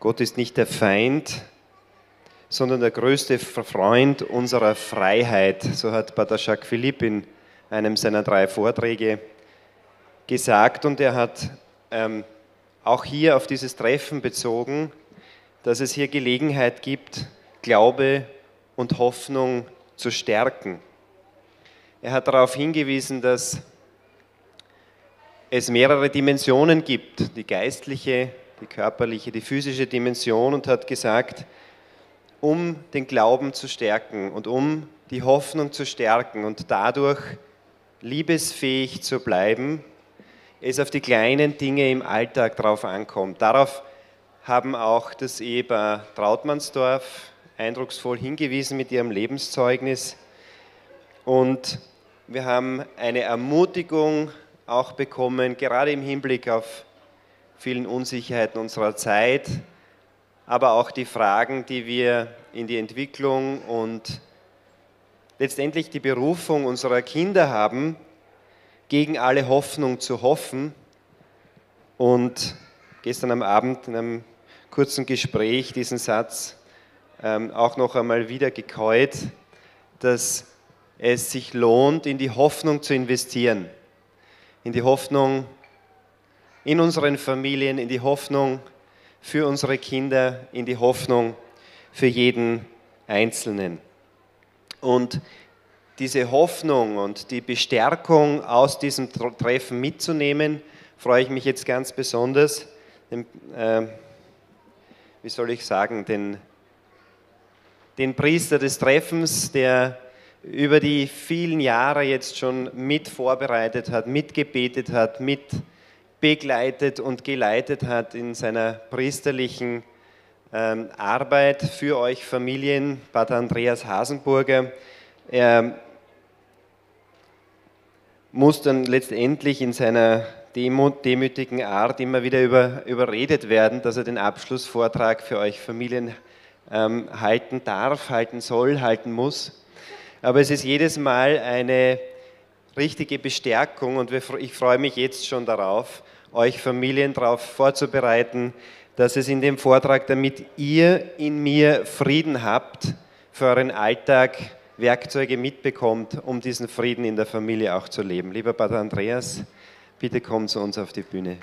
Gott ist nicht der Feind, sondern der größte Freund unserer Freiheit. So hat Pater Jacques Philippe in einem seiner drei Vorträge gesagt. Und er hat ähm, auch hier auf dieses Treffen bezogen, dass es hier Gelegenheit gibt, Glaube und Hoffnung zu stärken. Er hat darauf hingewiesen, dass es mehrere Dimensionen gibt, die geistliche, die körperliche, die physische Dimension und hat gesagt, um den Glauben zu stärken und um die Hoffnung zu stärken und dadurch liebesfähig zu bleiben, es auf die kleinen Dinge im Alltag drauf ankommt. Darauf haben auch das Ehepaar Trautmannsdorf eindrucksvoll hingewiesen mit ihrem Lebenszeugnis. Und wir haben eine Ermutigung auch bekommen, gerade im Hinblick auf vielen Unsicherheiten unserer Zeit, aber auch die Fragen, die wir in die Entwicklung und letztendlich die Berufung unserer Kinder haben, gegen alle Hoffnung zu hoffen. Und gestern am Abend in einem kurzen Gespräch diesen Satz ähm, auch noch einmal wieder gekäut, dass es sich lohnt, in die Hoffnung zu investieren. In die Hoffnung in unseren Familien, in die Hoffnung für unsere Kinder, in die Hoffnung für jeden Einzelnen. Und diese Hoffnung und die Bestärkung aus diesem Treffen mitzunehmen, freue ich mich jetzt ganz besonders, den, äh, wie soll ich sagen, den, den Priester des Treffens, der über die vielen Jahre jetzt schon mit vorbereitet hat, mitgebetet hat, mit begleitet und geleitet hat in seiner priesterlichen ähm, Arbeit für euch Familien, Pater Andreas Hasenburger. Er muss dann letztendlich in seiner demütigen Art immer wieder über, überredet werden, dass er den Abschlussvortrag für euch Familien ähm, halten darf, halten soll, halten muss. Aber es ist jedes Mal eine richtige Bestärkung und ich freue mich jetzt schon darauf, euch Familien darauf vorzubereiten, dass es in dem Vortrag, damit ihr in mir Frieden habt für euren Alltag, Werkzeuge mitbekommt, um diesen Frieden in der Familie auch zu leben. Lieber Pater Andreas, bitte komm zu uns auf die Bühne.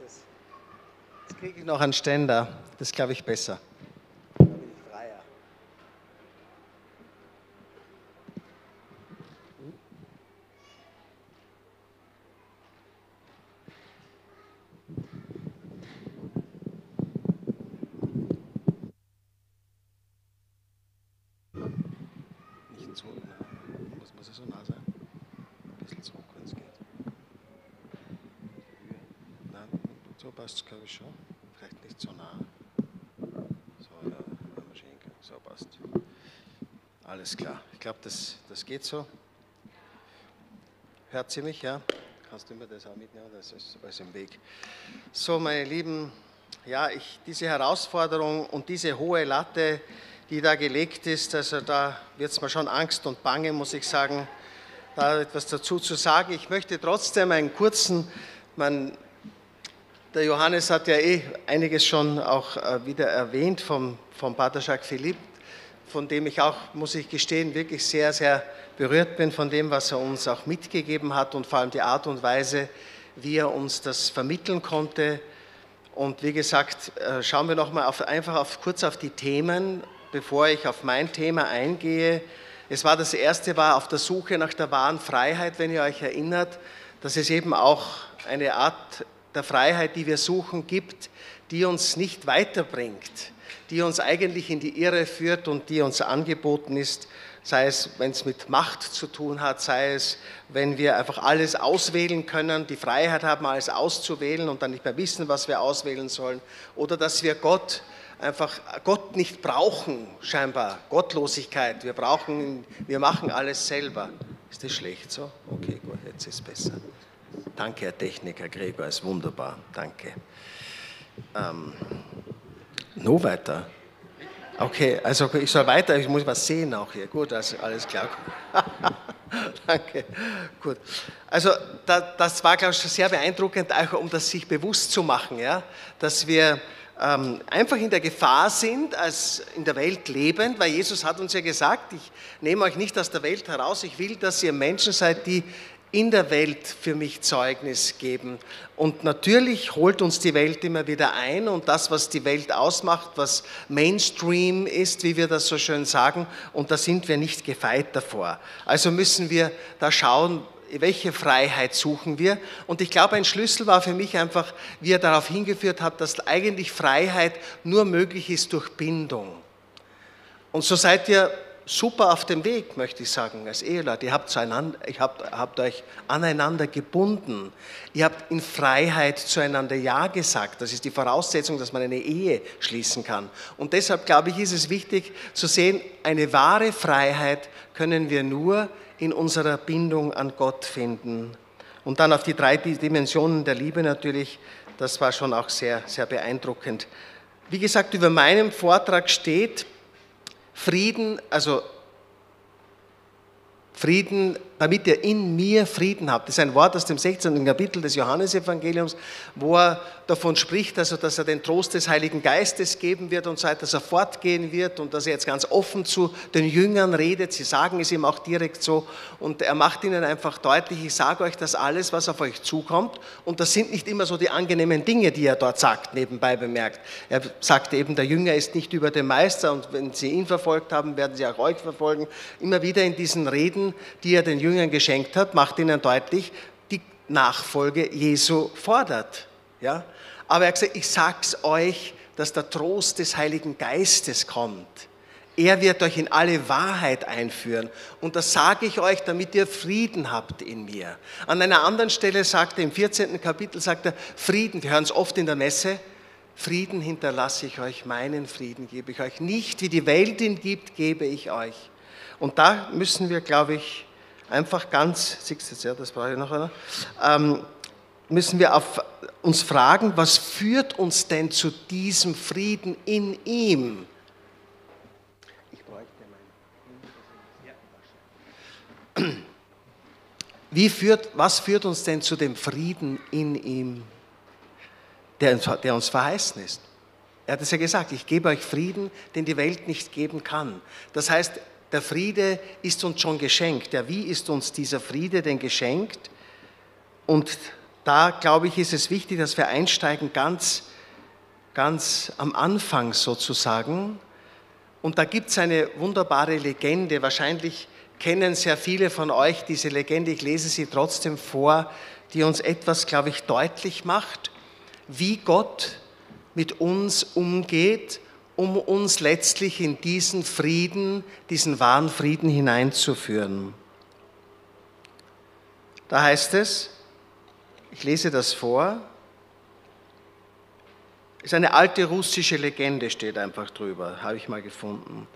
Bestes. Jetzt kriege ich noch einen Ständer. Das glaube ich, besser. Passt glaube ich schon. Vielleicht nicht so nah. So, ja, Maschinengang. So passt. Alles klar. Ich glaube, das, das geht so. Hört sie mich, ja? Kannst du mir das auch mitnehmen? Das ist alles im Weg. So, meine Lieben, ja, ich, diese Herausforderung und diese hohe Latte, die da gelegt ist, also da wird es mir schon Angst und Bange, muss ich sagen, da etwas dazu zu sagen. Ich möchte trotzdem einen kurzen, man, der Johannes hat ja eh einiges schon auch äh, wieder erwähnt vom, vom Pater Jacques Philippe, von dem ich auch, muss ich gestehen, wirklich sehr, sehr berührt bin von dem, was er uns auch mitgegeben hat und vor allem die Art und Weise, wie er uns das vermitteln konnte. Und wie gesagt, äh, schauen wir nochmal auf, einfach auf, kurz auf die Themen, bevor ich auf mein Thema eingehe. Es war das erste, war auf der Suche nach der wahren Freiheit, wenn ihr euch erinnert, dass es eben auch eine Art der Freiheit, die wir suchen, gibt, die uns nicht weiterbringt, die uns eigentlich in die Irre führt und die uns angeboten ist sei es, wenn es mit Macht zu tun hat, sei es, wenn wir einfach alles auswählen können, die Freiheit haben, alles auszuwählen und dann nicht mehr wissen, was wir auswählen sollen, oder dass wir Gott einfach Gott nicht brauchen, scheinbar Gottlosigkeit. Wir brauchen, wir machen alles selber. Ist das schlecht so? Okay, gut, jetzt ist es besser. Danke, Herr Techniker Gregor, ist wunderbar. Danke. Ähm, noch weiter. Okay, also ich soll weiter, ich muss was sehen auch hier. Gut, also alles klar. Danke. Gut. Also da, das war, glaube ich, sehr beeindruckend, auch um das sich bewusst zu machen, ja, dass wir ähm, einfach in der Gefahr sind, als in der Welt lebend, weil Jesus hat uns ja gesagt, ich nehme euch nicht aus der Welt heraus, ich will, dass ihr Menschen seid, die in der Welt für mich Zeugnis geben. Und natürlich holt uns die Welt immer wieder ein und das, was die Welt ausmacht, was Mainstream ist, wie wir das so schön sagen, und da sind wir nicht gefeit davor. Also müssen wir da schauen, welche Freiheit suchen wir? Und ich glaube, ein Schlüssel war für mich einfach, wie er darauf hingeführt hat, dass eigentlich Freiheit nur möglich ist durch Bindung. Und so seid ihr super auf dem Weg, möchte ich sagen, als Eheleute. Ihr habt, zueinander, ihr habt, habt euch aneinander gebunden. Ihr habt in Freiheit zueinander Ja gesagt. Das ist die Voraussetzung, dass man eine Ehe schließen kann. Und deshalb, glaube ich, ist es wichtig zu sehen, eine wahre Freiheit können wir nur in unserer Bindung an Gott finden. Und dann auf die drei Dimensionen der Liebe natürlich, das war schon auch sehr, sehr beeindruckend. Wie gesagt, über meinem Vortrag steht Frieden, also Frieden, damit ihr in mir Frieden habt. Das ist ein Wort aus dem 16. Kapitel des Johannesevangeliums, wo er davon spricht, also dass er den Trost des Heiligen Geistes geben wird und so weiter, dass er fortgehen wird und dass er jetzt ganz offen zu den Jüngern redet. Sie sagen es ihm auch direkt so und er macht ihnen einfach deutlich, ich sage euch das alles, was auf euch zukommt und das sind nicht immer so die angenehmen Dinge, die er dort sagt, nebenbei bemerkt. Er sagt eben, der Jünger ist nicht über dem Meister und wenn sie ihn verfolgt haben, werden sie auch euch verfolgen. Immer wieder in diesen Reden die er den Jüngern geschenkt hat, macht ihnen deutlich, die Nachfolge Jesu fordert. Ja? Aber er hat gesagt, ich sag's euch, dass der Trost des Heiligen Geistes kommt. Er wird euch in alle Wahrheit einführen. Und das sage ich euch, damit ihr Frieden habt in mir. An einer anderen Stelle sagt er, im 14. Kapitel sagt er, Frieden, wir hören es oft in der Messe, Frieden hinterlasse ich euch, meinen Frieden gebe ich euch. Nicht wie die Welt ihn gibt, gebe ich euch. Und da müssen wir, glaube ich, einfach ganz, siehst du jetzt, ja, das brauche ich noch einer, ähm, müssen wir auf, uns fragen, was führt uns denn zu diesem Frieden in ihm? Ich bräuchte mein. Wie führt, was führt uns denn zu dem Frieden in ihm, der, der uns verheißen ist? Er hat es ja gesagt, ich gebe euch Frieden, den die Welt nicht geben kann. Das heißt, der Friede ist uns schon geschenkt. Ja, wie ist uns dieser Friede denn geschenkt? Und da, glaube ich, ist es wichtig, dass wir einsteigen ganz, ganz am Anfang sozusagen. Und da gibt es eine wunderbare Legende. Wahrscheinlich kennen sehr viele von euch diese Legende. Ich lese sie trotzdem vor, die uns etwas, glaube ich, deutlich macht, wie Gott mit uns umgeht um uns letztlich in diesen Frieden, diesen wahren Frieden hineinzuführen. Da heißt es, ich lese das vor, ist eine alte russische Legende, steht einfach drüber, habe ich mal gefunden.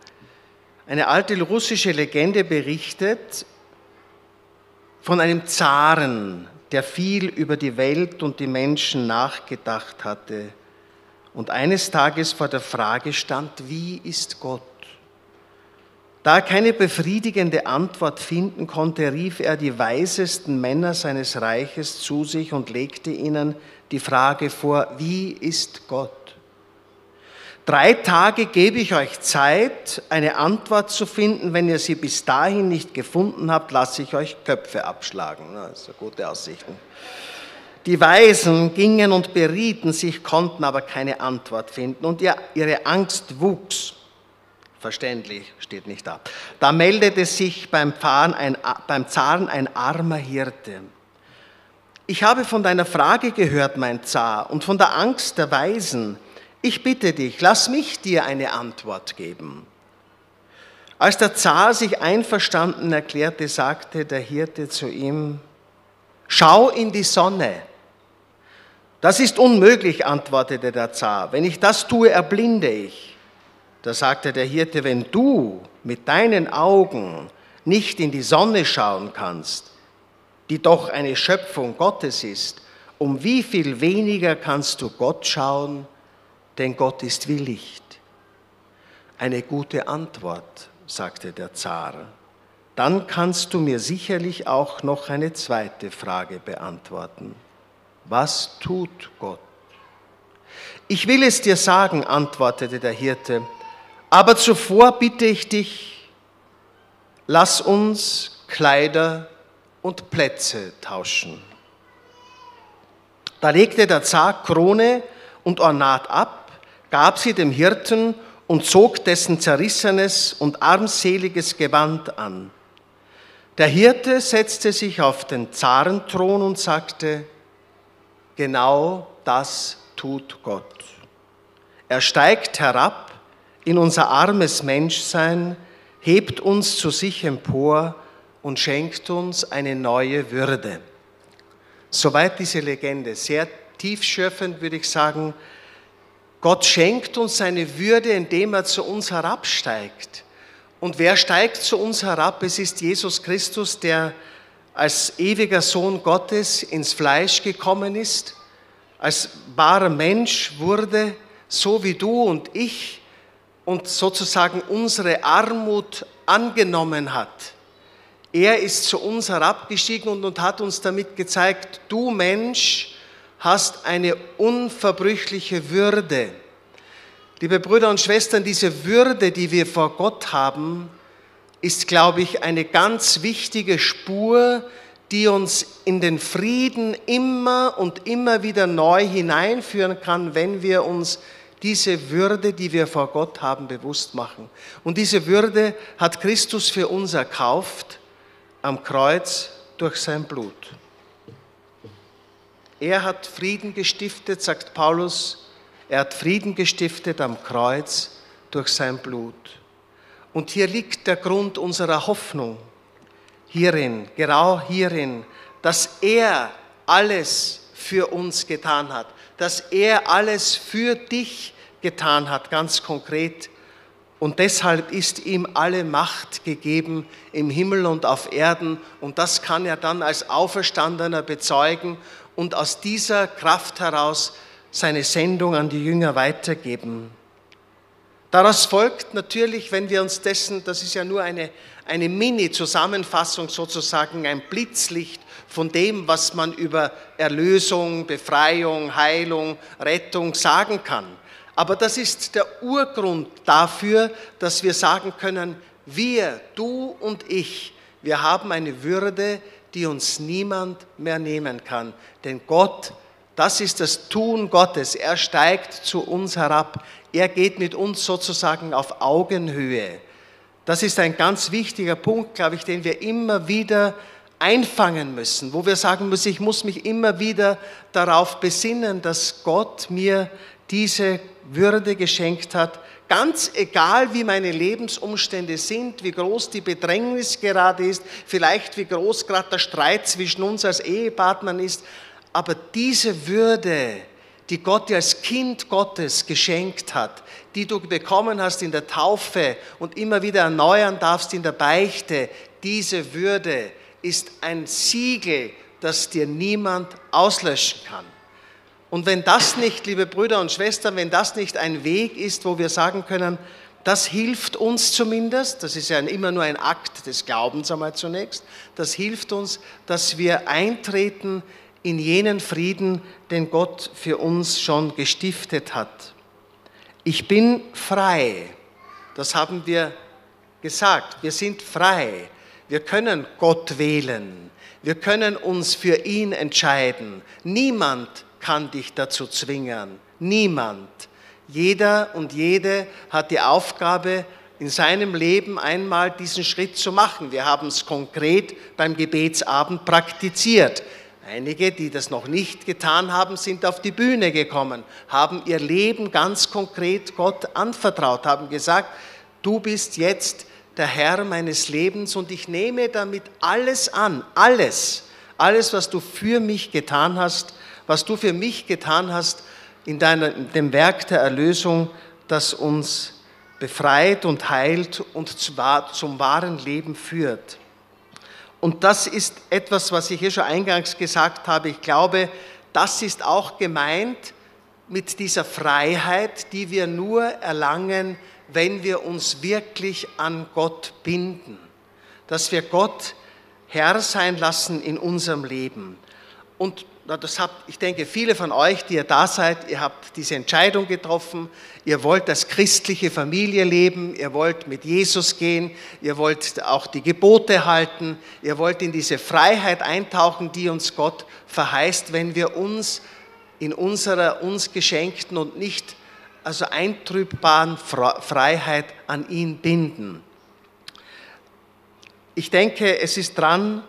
Eine alte russische Legende berichtet von einem Zaren, der viel über die Welt und die Menschen nachgedacht hatte und eines Tages vor der Frage stand, wie ist Gott? Da er keine befriedigende Antwort finden konnte, rief er die weisesten Männer seines Reiches zu sich und legte ihnen die Frage vor, wie ist Gott? Drei Tage gebe ich euch Zeit, eine Antwort zu finden. Wenn ihr sie bis dahin nicht gefunden habt, lasse ich euch Köpfe abschlagen. Das eine gute Aussichten. Die Weisen gingen und berieten sich, konnten aber keine Antwort finden und ihre Angst wuchs. Verständlich, steht nicht da. Da meldete sich beim, ein, beim Zaren ein armer Hirte. Ich habe von deiner Frage gehört, mein Zar, und von der Angst der Weisen. Ich bitte dich, lass mich dir eine Antwort geben. Als der Zar sich einverstanden erklärte, sagte der Hirte zu ihm, schau in die Sonne. Das ist unmöglich, antwortete der Zar. Wenn ich das tue, erblinde ich. Da sagte der Hirte, wenn du mit deinen Augen nicht in die Sonne schauen kannst, die doch eine Schöpfung Gottes ist, um wie viel weniger kannst du Gott schauen, denn Gott ist wie Licht. Eine gute Antwort, sagte der Zar. Dann kannst du mir sicherlich auch noch eine zweite Frage beantworten. Was tut Gott? Ich will es dir sagen, antwortete der Hirte, aber zuvor bitte ich dich, lass uns Kleider und Plätze tauschen. Da legte der Zar Krone und Ornat ab, gab sie dem Hirten und zog dessen zerrissenes und armseliges Gewand an. Der Hirte setzte sich auf den Zarenthron und sagte, genau das tut Gott. Er steigt herab in unser armes Menschsein, hebt uns zu sich empor und schenkt uns eine neue Würde. Soweit diese Legende. Sehr tiefschürfend würde ich sagen, Gott schenkt uns seine Würde, indem er zu uns herabsteigt. Und wer steigt zu uns herab? Es ist Jesus Christus, der als ewiger Sohn Gottes ins Fleisch gekommen ist, als wahrer Mensch wurde, so wie du und ich, und sozusagen unsere Armut angenommen hat. Er ist zu uns herabgestiegen und, und hat uns damit gezeigt, du Mensch, hast eine unverbrüchliche Würde. Liebe Brüder und Schwestern, diese Würde, die wir vor Gott haben, ist, glaube ich, eine ganz wichtige Spur, die uns in den Frieden immer und immer wieder neu hineinführen kann, wenn wir uns diese Würde, die wir vor Gott haben, bewusst machen. Und diese Würde hat Christus für uns erkauft am Kreuz durch sein Blut. Er hat Frieden gestiftet, sagt Paulus. Er hat Frieden gestiftet am Kreuz durch sein Blut. Und hier liegt der Grund unserer Hoffnung. Hierin, genau hierin, dass er alles für uns getan hat, dass er alles für dich getan hat, ganz konkret. Und deshalb ist ihm alle Macht gegeben im Himmel und auf Erden. Und das kann er dann als Auferstandener bezeugen und aus dieser Kraft heraus seine Sendung an die Jünger weitergeben. Daraus folgt natürlich, wenn wir uns dessen, das ist ja nur eine, eine Mini-Zusammenfassung sozusagen, ein Blitzlicht von dem, was man über Erlösung, Befreiung, Heilung, Rettung sagen kann. Aber das ist der Urgrund dafür, dass wir sagen können, wir, du und ich, wir haben eine Würde, die uns niemand mehr nehmen kann. Denn Gott, das ist das Tun Gottes. Er steigt zu uns herab. Er geht mit uns sozusagen auf Augenhöhe. Das ist ein ganz wichtiger Punkt, glaube ich, den wir immer wieder einfangen müssen, wo wir sagen müssen, ich muss mich immer wieder darauf besinnen, dass Gott mir diese Würde geschenkt hat, Ganz egal, wie meine Lebensumstände sind, wie groß die Bedrängnis gerade ist, vielleicht wie groß gerade der Streit zwischen uns als Ehepartnern ist, aber diese Würde, die Gott dir als Kind Gottes geschenkt hat, die du bekommen hast in der Taufe und immer wieder erneuern darfst in der Beichte, diese Würde ist ein Siegel, das dir niemand auslöschen kann. Und wenn das nicht, liebe Brüder und Schwestern, wenn das nicht ein Weg ist, wo wir sagen können, das hilft uns zumindest, das ist ja immer nur ein Akt des Glaubens einmal zunächst, das hilft uns, dass wir eintreten in jenen Frieden, den Gott für uns schon gestiftet hat. Ich bin frei, das haben wir gesagt, wir sind frei, wir können Gott wählen, wir können uns für ihn entscheiden. Niemand kann dich dazu zwingen. Niemand. Jeder und jede hat die Aufgabe, in seinem Leben einmal diesen Schritt zu machen. Wir haben es konkret beim Gebetsabend praktiziert. Einige, die das noch nicht getan haben, sind auf die Bühne gekommen, haben ihr Leben ganz konkret Gott anvertraut, haben gesagt, du bist jetzt der Herr meines Lebens und ich nehme damit alles an, alles, alles, was du für mich getan hast, was du für mich getan hast in, deiner, in dem Werk der Erlösung, das uns befreit und heilt und zum wahren Leben führt. Und das ist etwas, was ich hier schon eingangs gesagt habe. Ich glaube, das ist auch gemeint mit dieser Freiheit, die wir nur erlangen, wenn wir uns wirklich an Gott binden, dass wir Gott Herr sein lassen in unserem Leben. Und das habt, ich denke, viele von euch, die ihr da seid, ihr habt diese Entscheidung getroffen, ihr wollt als christliche Familie leben, ihr wollt mit Jesus gehen, ihr wollt auch die Gebote halten, ihr wollt in diese Freiheit eintauchen, die uns Gott verheißt, wenn wir uns in unserer uns geschenkten und nicht also eintrübbaren Freiheit an ihn binden. Ich denke, es ist dran,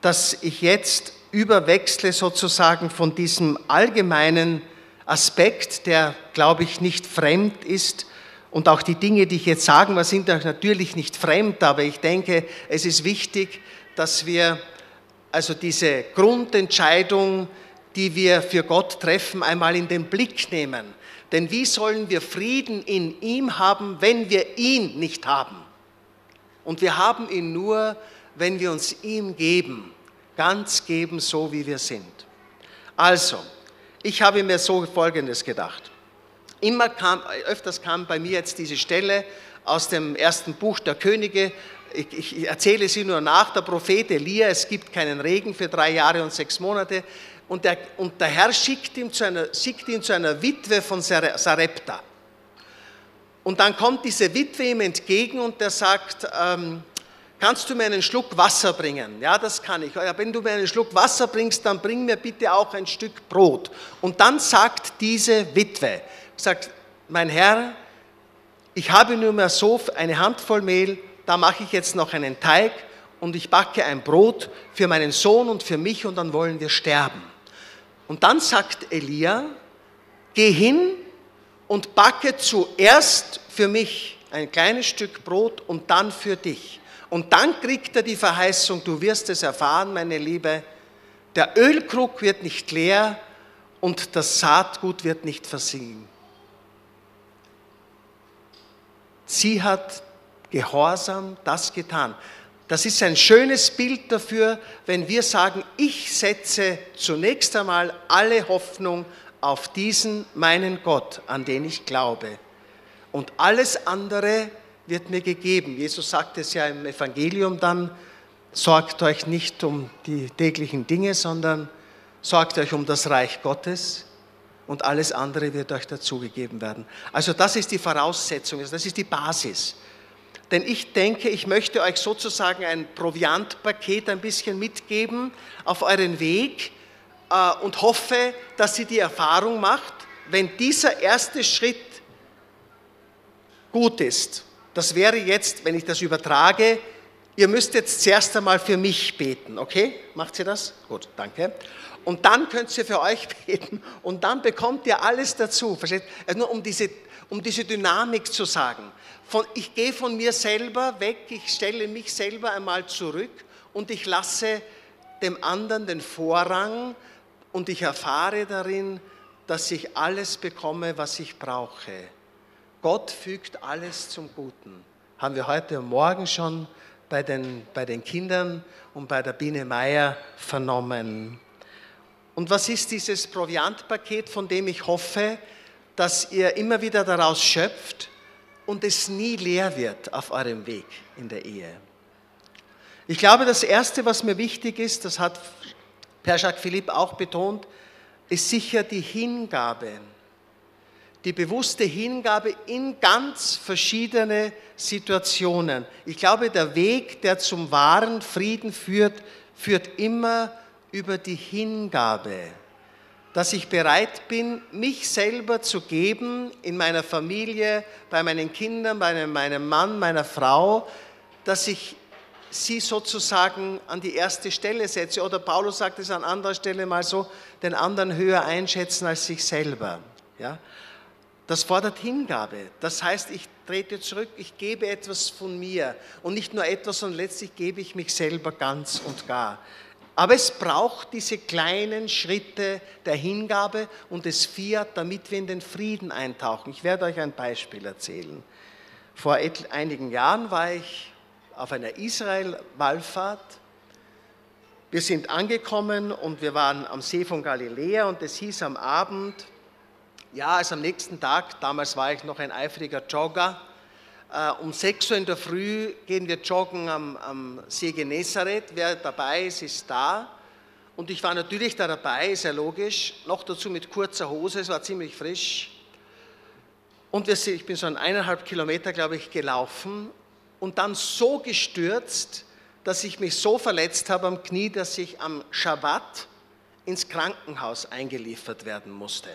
dass ich jetzt überwechsle sozusagen von diesem allgemeinen Aspekt, der, glaube ich, nicht fremd ist. Und auch die Dinge, die ich jetzt sagen will, sind natürlich nicht fremd, aber ich denke, es ist wichtig, dass wir also diese Grundentscheidung, die wir für Gott treffen, einmal in den Blick nehmen. Denn wie sollen wir Frieden in ihm haben, wenn wir ihn nicht haben? Und wir haben ihn nur, wenn wir uns ihm geben, ganz geben, so wie wir sind. Also, ich habe mir so Folgendes gedacht. Immer kam, öfters kam bei mir jetzt diese Stelle aus dem ersten Buch der Könige. Ich, ich erzähle sie nur nach. Der Prophet Elia, es gibt keinen Regen für drei Jahre und sechs Monate. Und der, und der Herr schickt ihn, zu einer, schickt ihn zu einer Witwe von Sarepta. Und dann kommt diese Witwe ihm entgegen und der sagt, ähm, kannst du mir einen Schluck Wasser bringen? Ja, das kann ich. Ja, wenn du mir einen Schluck Wasser bringst, dann bring mir bitte auch ein Stück Brot. Und dann sagt diese Witwe, sagt, mein Herr, ich habe nur mehr so eine Handvoll Mehl, da mache ich jetzt noch einen Teig und ich backe ein Brot für meinen Sohn und für mich und dann wollen wir sterben. Und dann sagt Elia, geh hin und backe zuerst für mich ein kleines Stück Brot und dann für dich. Und dann kriegt er die Verheißung, du wirst es erfahren, meine Liebe, der Ölkrug wird nicht leer und das Saatgut wird nicht versiegen. Sie hat gehorsam das getan. Das ist ein schönes Bild dafür, wenn wir sagen, ich setze zunächst einmal alle Hoffnung auf diesen meinen Gott, an den ich glaube. Und alles andere wird mir gegeben. Jesus sagt es ja im Evangelium dann, sorgt euch nicht um die täglichen Dinge, sondern sorgt euch um das Reich Gottes und alles andere wird euch dazugegeben werden. Also das ist die Voraussetzung, das ist die Basis. Denn ich denke, ich möchte euch sozusagen ein Proviantpaket ein bisschen mitgeben auf euren Weg äh, und hoffe, dass ihr die Erfahrung macht, wenn dieser erste Schritt gut ist. Das wäre jetzt, wenn ich das übertrage, ihr müsst jetzt zuerst einmal für mich beten, okay? Macht ihr das? Gut, danke. Und dann könnt ihr für euch beten und dann bekommt ihr alles dazu. Versteht? Also nur um diese, um diese Dynamik zu sagen. Von, ich gehe von mir selber weg, ich stelle mich selber einmal zurück und ich lasse dem anderen den Vorrang und ich erfahre darin, dass ich alles bekomme, was ich brauche. Gott fügt alles zum Guten. Haben wir heute Morgen schon bei den, bei den Kindern und bei der Biene Meier vernommen. Und was ist dieses Proviantpaket, von dem ich hoffe, dass ihr immer wieder daraus schöpft? und es nie leer wird auf eurem Weg in der Ehe. Ich glaube, das Erste, was mir wichtig ist, das hat Per Jacques Philippe auch betont, ist sicher die Hingabe. Die bewusste Hingabe in ganz verschiedene Situationen. Ich glaube, der Weg, der zum wahren Frieden führt, führt immer über die Hingabe dass ich bereit bin, mich selber zu geben in meiner Familie, bei meinen Kindern, bei meinem Mann, meiner Frau, dass ich sie sozusagen an die erste Stelle setze. Oder Paulus sagt es an anderer Stelle mal so, den anderen höher einschätzen als sich selber. Ja? Das fordert Hingabe. Das heißt, ich trete zurück, ich gebe etwas von mir. Und nicht nur etwas, sondern letztlich gebe ich mich selber ganz und gar. Aber es braucht diese kleinen Schritte der Hingabe und des Fiat, damit wir in den Frieden eintauchen. Ich werde euch ein Beispiel erzählen. Vor einigen Jahren war ich auf einer Israel-Wallfahrt. Wir sind angekommen und wir waren am See von Galiläa und es hieß am Abend, ja, also am nächsten Tag, damals war ich noch ein eifriger Jogger, äh, um 6 Uhr in der Früh gehen wir joggen am, am See Genezareth. Wer dabei ist, ist da. Und ich war natürlich da dabei, ist ja logisch. Noch dazu mit kurzer Hose, es war ziemlich frisch. Und wir, ich bin so ein eineinhalb Kilometer, glaube ich, gelaufen und dann so gestürzt, dass ich mich so verletzt habe am Knie, dass ich am Schabbat ins Krankenhaus eingeliefert werden musste.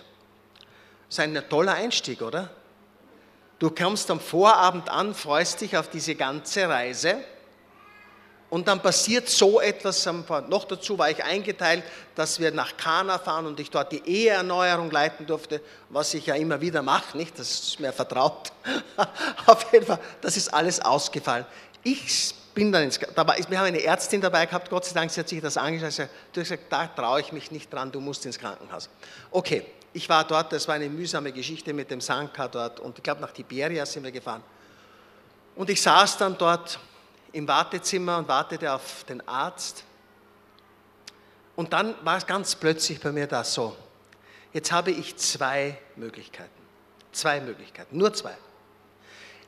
Ist ein toller Einstieg, oder? Du kommst am Vorabend an, freust dich auf diese ganze Reise und dann passiert so etwas. Noch dazu war ich eingeteilt, dass wir nach Kana fahren und ich dort die Eheerneuerung leiten durfte, was ich ja immer wieder mache, nicht? Das ist mir vertraut. auf jeden Fall, das ist alles ausgefallen. Ich bin dann ins, dabei, wir haben eine Ärztin dabei gehabt, Gott sei Dank, sie hat sich das angeschaut, du hast gesagt, da traue ich mich nicht dran, du musst ins Krankenhaus. Okay, ich war dort, das war eine mühsame Geschichte mit dem Sanka dort und ich glaube nach Tiberia sind wir gefahren. Und ich saß dann dort im Wartezimmer und wartete auf den Arzt. Und dann war es ganz plötzlich bei mir da so. Jetzt habe ich zwei Möglichkeiten. Zwei Möglichkeiten, nur zwei.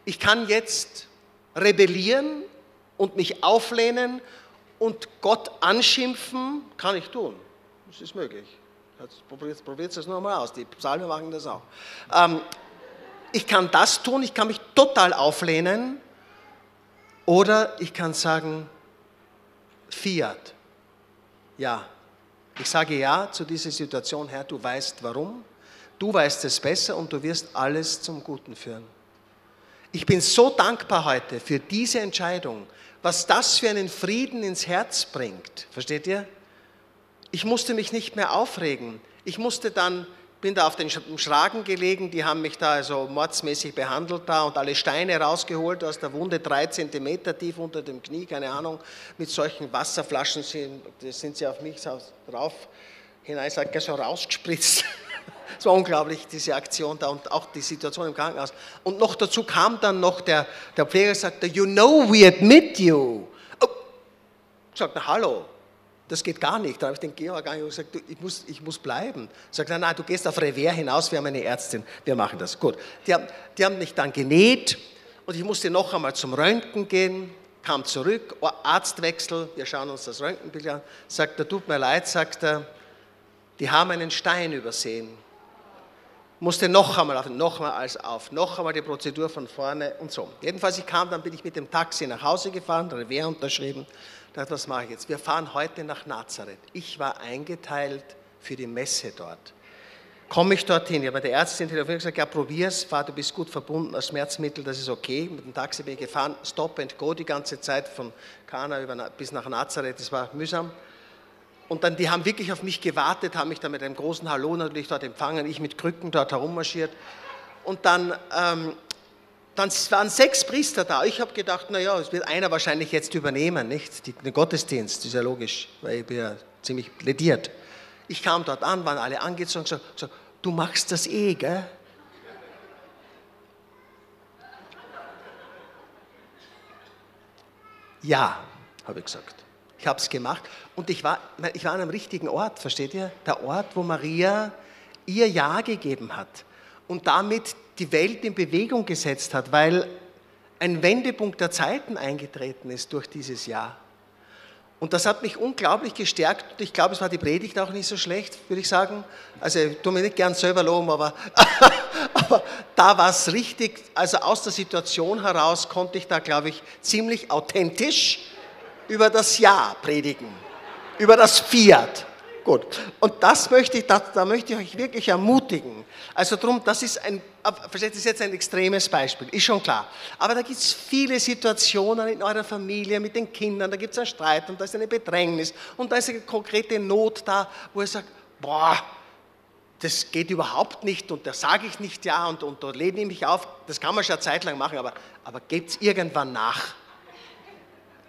Ich kann jetzt rebellieren und mich auflehnen und Gott anschimpfen, kann ich tun. Das ist möglich. Probiert es nur mal aus. Die Psalmen machen das auch. Ähm, ich kann das tun, ich kann mich total auflehnen oder ich kann sagen, Fiat. Ja. Ich sage ja zu dieser Situation, Herr, du weißt warum, du weißt es besser und du wirst alles zum Guten führen. Ich bin so dankbar heute für diese Entscheidung, was das für einen Frieden ins Herz bringt. Versteht ihr? Ich musste mich nicht mehr aufregen. Ich musste dann, bin da auf den Schragen gelegen, die haben mich da also mordsmäßig behandelt da und alle Steine rausgeholt aus der Wunde, drei Zentimeter tief unter dem Knie, keine Ahnung, mit solchen Wasserflaschen sind, sind sie auf mich drauf hinein, sag so rausgespritzt. Es war unglaublich, diese Aktion da und auch die Situation im Krankenhaus. Und noch dazu kam dann noch der, der Pfleger sagte, you know we admit you. Oh. Ich sagte, hallo, das geht gar nicht. Da habe ich den Georg angerufen und gesagt, ich muss, ich muss bleiben. Sagt er, nein, du gehst auf Revers hinaus, wir haben eine Ärztin, wir machen das. Gut. Die haben, die haben mich dann genäht und ich musste noch einmal zum Röntgen gehen, kam zurück, Arztwechsel, wir schauen uns das Röntgenbild an, sagt er, tut mir leid, sagt er, die haben einen Stein übersehen. Musste noch einmal auf, noch einmal als auf, noch einmal die Prozedur von vorne und so. Jedenfalls, ich kam, dann bin ich mit dem Taxi nach Hause gefahren, Revers unterschrieben dachte, was mache ich jetzt? Wir fahren heute nach Nazareth. Ich war eingeteilt für die Messe dort. Komme ich dorthin? Ich habe der Ärztin telefoniert gesagt, ja, probier's, fahr, du bist gut verbunden als Schmerzmittel, das ist okay. Mit dem Taxi bin ich gefahren, stop and go die ganze Zeit von Kana über, bis nach Nazareth, das war mühsam. Und dann, die haben wirklich auf mich gewartet, haben mich dann mit einem großen Hallo natürlich dort empfangen, ich mit Krücken dort herummarschiert. Und dann ähm, dann waren sechs Priester da. Ich habe gedacht, naja, es wird einer wahrscheinlich jetzt übernehmen, nicht? Den Gottesdienst, ist ja logisch, weil ich bin ja ziemlich plädiert. Ich kam dort an, waren alle angezogen und gesagt, so, du machst das eh, gell? Ja, habe ich gesagt. Ich habe es gemacht und ich war, ich war an einem richtigen Ort, versteht ihr? Der Ort, wo Maria ihr Ja gegeben hat und damit die Welt in Bewegung gesetzt hat, weil ein Wendepunkt der Zeiten eingetreten ist durch dieses Jahr. Und das hat mich unglaublich gestärkt. Ich glaube, es war die Predigt auch nicht so schlecht, würde ich sagen. Also, ich tue mir nicht gern selber loben, aber, aber da war es richtig. Also, aus der Situation heraus konnte ich da, glaube ich, ziemlich authentisch über das Ja predigen. Über das Fiat. Gut. Und das möchte ich, da, da möchte ich euch wirklich ermutigen. Also drum, das ist ein, versteht, das ist jetzt ein extremes Beispiel, ist schon klar. Aber da gibt es viele Situationen in eurer Familie mit den Kindern, da gibt es einen Streit und da ist eine Bedrängnis und da ist eine konkrete Not da, wo ihr sagt, boah, das geht überhaupt nicht und da sage ich nicht ja und, und da lehne ich mich auf. Das kann man schon eine Zeit lang machen, aber, aber geht es irgendwann nach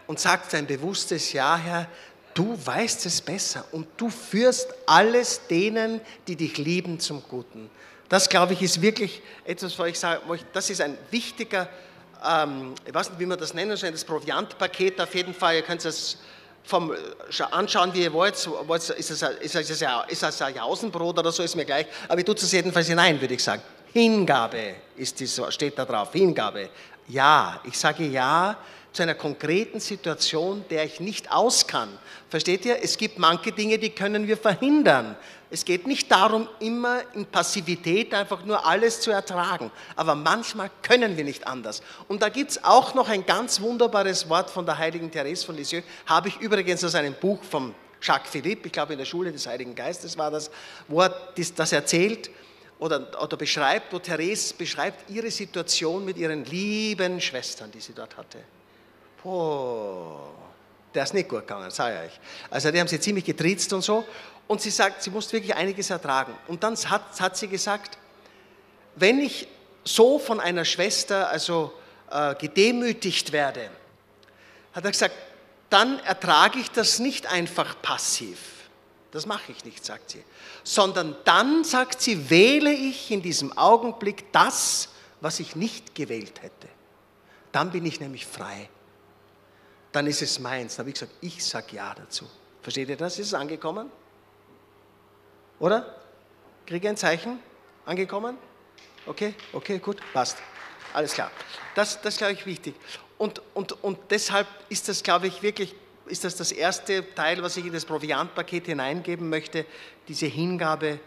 und sagt sein bewusstes Ja, Herr, du weißt es besser und du führst alles denen, die dich lieben, zum Guten. Das, glaube ich, ist wirklich etwas, wo ich sage, das ist ein wichtiger, ähm, ich weiß nicht, wie man das nennen soll, das Proviantpaket auf jeden Fall. Ihr könnt es vom, anschauen, wie ihr wollt. Ist das, ist, ist das ein Jausenbrot oder so, ist mir gleich. Aber ich tue es jedenfalls hinein, würde ich sagen. Hingabe ist die, steht da drauf. Hingabe. Ja, ich sage ja zu einer konkreten Situation, der ich nicht aus kann. Versteht ihr? Es gibt manche Dinge, die können wir verhindern. Es geht nicht darum, immer in Passivität einfach nur alles zu ertragen. Aber manchmal können wir nicht anders. Und da gibt es auch noch ein ganz wunderbares Wort von der heiligen Therese von Lisieux. Habe ich übrigens aus einem Buch von Jacques Philippe, ich glaube in der Schule des Heiligen Geistes war das, wo er das erzählt oder, oder beschreibt, wo Therese beschreibt ihre Situation mit ihren lieben Schwestern, die sie dort hatte. Oh, der ist nicht gut gegangen, sage ich euch. Also die haben sie ziemlich getriezt und so. Und sie sagt, sie muss wirklich einiges ertragen. Und dann hat, hat sie gesagt, wenn ich so von einer Schwester also äh, gedemütigt werde, hat er gesagt, dann ertrage ich das nicht einfach passiv. Das mache ich nicht, sagt sie. Sondern dann, sagt sie, wähle ich in diesem Augenblick das, was ich nicht gewählt hätte. Dann bin ich nämlich frei. Dann ist es meins. Dann habe ich gesagt, ich sage Ja dazu. Versteht ihr das? Ist es angekommen? Oder? Kriege ein Zeichen? Angekommen? Okay, okay, gut, passt. Alles klar. Das, das glaube ich, wichtig. Und, und, und deshalb ist das, glaube ich, wirklich, ist das das erste Teil, was ich in das Proviantpaket hineingeben möchte, diese Hingabe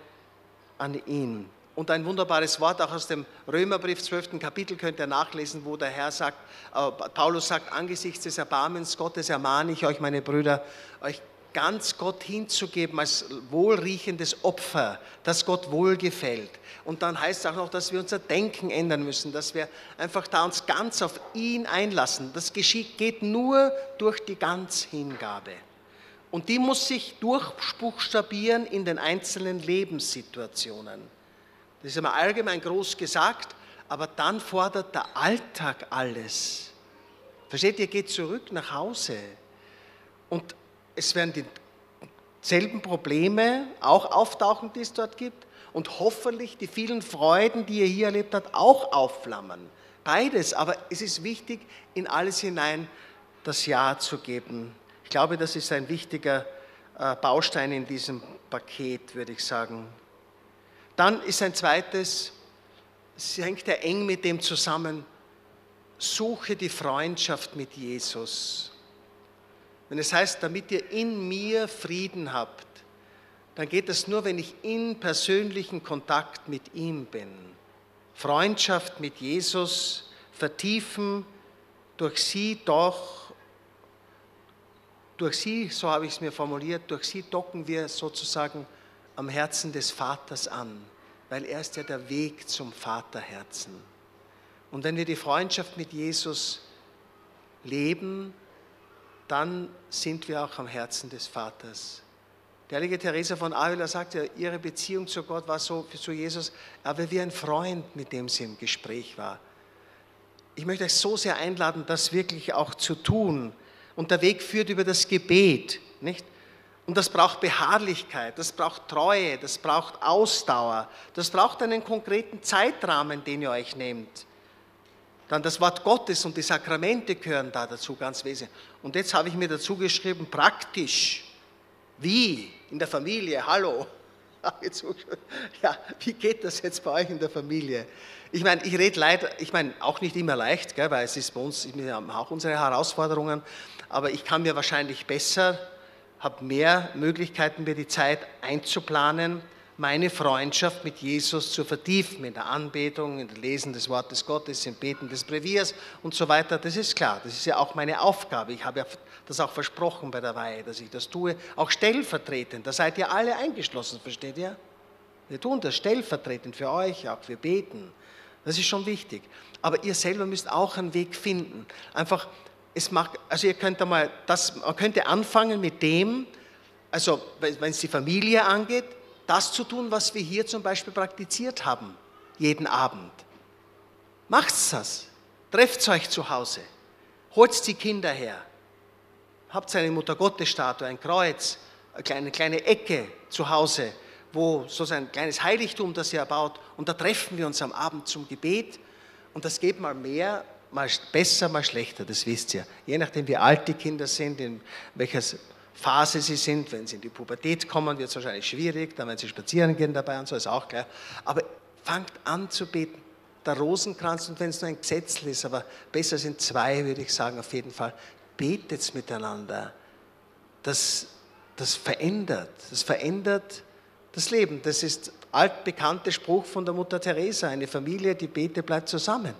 an ihn. Und ein wunderbares Wort auch aus dem Römerbrief, 12. Kapitel, könnt ihr nachlesen, wo der Herr sagt, äh, Paulus sagt, angesichts des Erbarmens Gottes ermahne ich euch, meine Brüder, euch ganz Gott hinzugeben als wohlriechendes Opfer, das Gott wohlgefällt. Und dann heißt es auch noch, dass wir unser Denken ändern müssen, dass wir einfach da uns ganz auf ihn einlassen. Das geschieht, geht nur durch die Ganzhingabe. Und die muss sich durchbuchstabieren in den einzelnen Lebenssituationen. Das ist immer allgemein groß gesagt, aber dann fordert der Alltag alles. Versteht ihr, geht zurück nach Hause. Und es werden dieselben Probleme auch auftauchen, die es dort gibt und hoffentlich die vielen Freuden, die ihr hier erlebt habt, auch aufflammen. Beides, aber es ist wichtig, in alles hinein das Ja zu geben. Ich glaube, das ist ein wichtiger äh, Baustein in diesem Paket, würde ich sagen. Dann ist ein zweites, es hängt ja eng mit dem zusammen, suche die Freundschaft mit Jesus. Wenn es heißt, damit ihr in mir Frieden habt, dann geht es nur, wenn ich in persönlichen Kontakt mit ihm bin. Freundschaft mit Jesus vertiefen, durch sie doch, durch sie, so habe ich es mir formuliert, durch sie docken wir sozusagen am Herzen des Vaters an, weil er ist ja der Weg zum Vaterherzen. Und wenn wir die Freundschaft mit Jesus leben, dann sind wir auch am Herzen des Vaters. Die heilige Teresa von Avila sagt ja, ihre Beziehung zu Gott war so zu Jesus, aber wie ein Freund, mit dem sie im Gespräch war. Ich möchte euch so sehr einladen, das wirklich auch zu tun. Und der Weg führt über das Gebet, nicht? Und das braucht Beharrlichkeit, das braucht Treue, das braucht Ausdauer, das braucht einen konkreten Zeitrahmen, den ihr euch nehmt. Dann das Wort Gottes und die Sakramente gehören da dazu ganz wesentlich. Und jetzt habe ich mir dazu geschrieben, praktisch. Wie? In der Familie? Hallo? Ja, wie geht das jetzt bei euch in der Familie? Ich meine, ich rede leider, ich meine, auch nicht immer leicht, gell, weil es ist bei uns, wir haben auch unsere Herausforderungen, aber ich kann mir wahrscheinlich besser, habe mehr Möglichkeiten, mir die Zeit einzuplanen meine Freundschaft mit Jesus zu vertiefen, in der Anbetung, in dem Lesen des Wortes Gottes, im Beten des Breviers und so weiter. Das ist klar, das ist ja auch meine Aufgabe. Ich habe ja das auch versprochen bei der Weihe, dass ich das tue, auch stellvertretend. Da seid ihr alle eingeschlossen, versteht ihr? Wir tun das stellvertretend für euch, auch wir beten. Das ist schon wichtig. Aber ihr selber müsst auch einen Weg finden. Einfach, es macht, also ihr könnt einmal, das, man könnte anfangen mit dem, also wenn es die Familie angeht, das zu tun, was wir hier zum Beispiel praktiziert haben, jeden Abend. Macht's das. Trefft euch zu Hause. Holt die Kinder her. Habt eine Mutter-Gottes-Statue, ein Kreuz, eine kleine, kleine Ecke zu Hause, wo so ein kleines Heiligtum, das ihr erbaut. Und da treffen wir uns am Abend zum Gebet. Und das geht mal mehr, mal besser, mal schlechter, das wisst ihr. Je nachdem, wie alt die Kinder sind, in welcher Phase sie sind. Wenn sie in die Pubertät kommen, wird es wahrscheinlich schwierig. Dann werden sie spazieren gehen dabei und so, ist auch klar. Aber fangt an zu beten. Der Rosenkranz, und wenn es nur ein Gesetz ist, aber besser sind zwei, würde ich sagen, auf jeden Fall. Betet miteinander. Das, das verändert. Das verändert das Leben. Das ist altbekannter Spruch von der Mutter Teresa. Eine Familie, die betet, bleibt zusammen.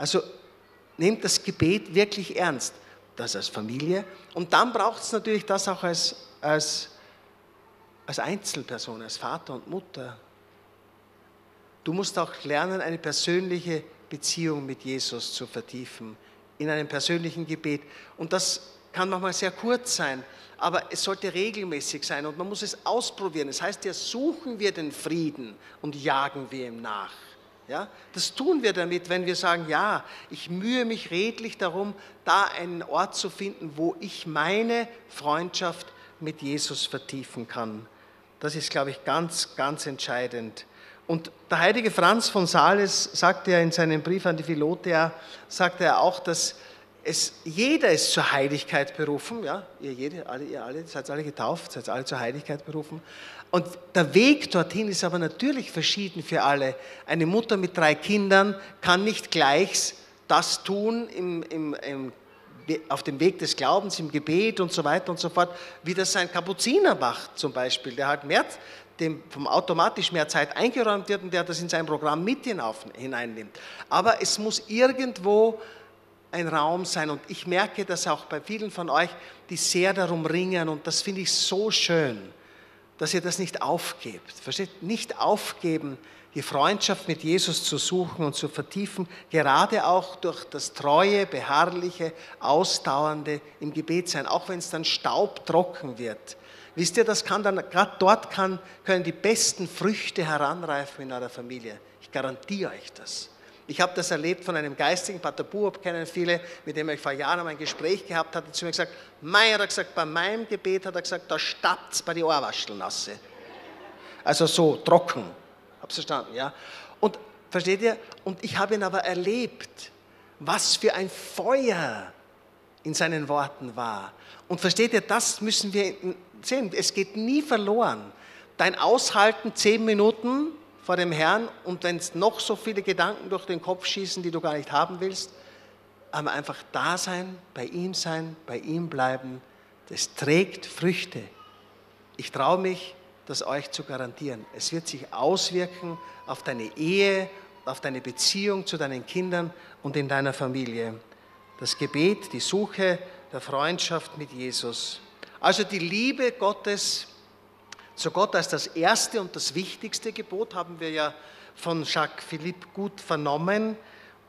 Also nehmt das Gebet wirklich ernst. Das als Familie. Und dann braucht es natürlich das auch als, als, als Einzelperson, als Vater und Mutter. Du musst auch lernen, eine persönliche Beziehung mit Jesus zu vertiefen, in einem persönlichen Gebet. Und das kann manchmal sehr kurz sein, aber es sollte regelmäßig sein und man muss es ausprobieren. Das heißt ja, suchen wir den Frieden und jagen wir ihm nach. Ja, das tun wir damit, wenn wir sagen, ja, ich mühe mich redlich darum, da einen Ort zu finden, wo ich meine Freundschaft mit Jesus vertiefen kann. Das ist, glaube ich, ganz, ganz entscheidend. Und der heilige Franz von Sales sagt ja in seinem Brief an die Philotea, sagt er auch, dass es, jeder ist zur Heiligkeit berufen, ja, ihr, jede, alle, ihr alle, seid alle getauft, seid alle zur Heiligkeit berufen. Und der Weg dorthin ist aber natürlich verschieden für alle. Eine Mutter mit drei Kindern kann nicht gleich das tun im, im, im, auf dem Weg des Glaubens, im Gebet und so weiter und so fort, wie das ein Kapuziner macht zum Beispiel, der halt mehr, dem vom automatisch mehr Zeit eingeräumt wird und der das in sein Programm mit hinauf, hineinnimmt. Aber es muss irgendwo ein Raum sein. Und ich merke das auch bei vielen von euch, die sehr darum ringen. Und das finde ich so schön, dass ihr das nicht aufgebt. Versteht? Nicht aufgeben, die Freundschaft mit Jesus zu suchen und zu vertiefen, gerade auch durch das treue, beharrliche, ausdauernde im Gebet sein, auch wenn es dann staubtrocken wird. Wisst ihr, das kann dann, gerade dort kann, können die besten Früchte heranreifen in eurer Familie. Ich garantiere euch das. Ich habe das erlebt von einem geistigen Pater Buob, kennen viele, mit dem ich vor Jahren ein Gespräch gehabt hatte, zu mir gesagt, Meier hat gesagt, bei meinem Gebet hat er gesagt, da stappt es bei die Ohrwascheln nasse. Also so trocken. Hab's verstanden, ja? Und versteht ihr? Und ich habe ihn aber erlebt, was für ein Feuer in seinen Worten war. Und versteht ihr, das müssen wir sehen. Es geht nie verloren. Dein Aushalten zehn Minuten vor dem Herrn und wenn es noch so viele Gedanken durch den Kopf schießen, die du gar nicht haben willst, aber einfach da sein, bei ihm sein, bei ihm bleiben, das trägt Früchte. Ich traue mich, das euch zu garantieren. Es wird sich auswirken auf deine Ehe, auf deine Beziehung zu deinen Kindern und in deiner Familie. Das Gebet, die Suche der Freundschaft mit Jesus. Also die Liebe Gottes zu Gott als das erste und das wichtigste Gebot haben wir ja von Jacques Philippe gut vernommen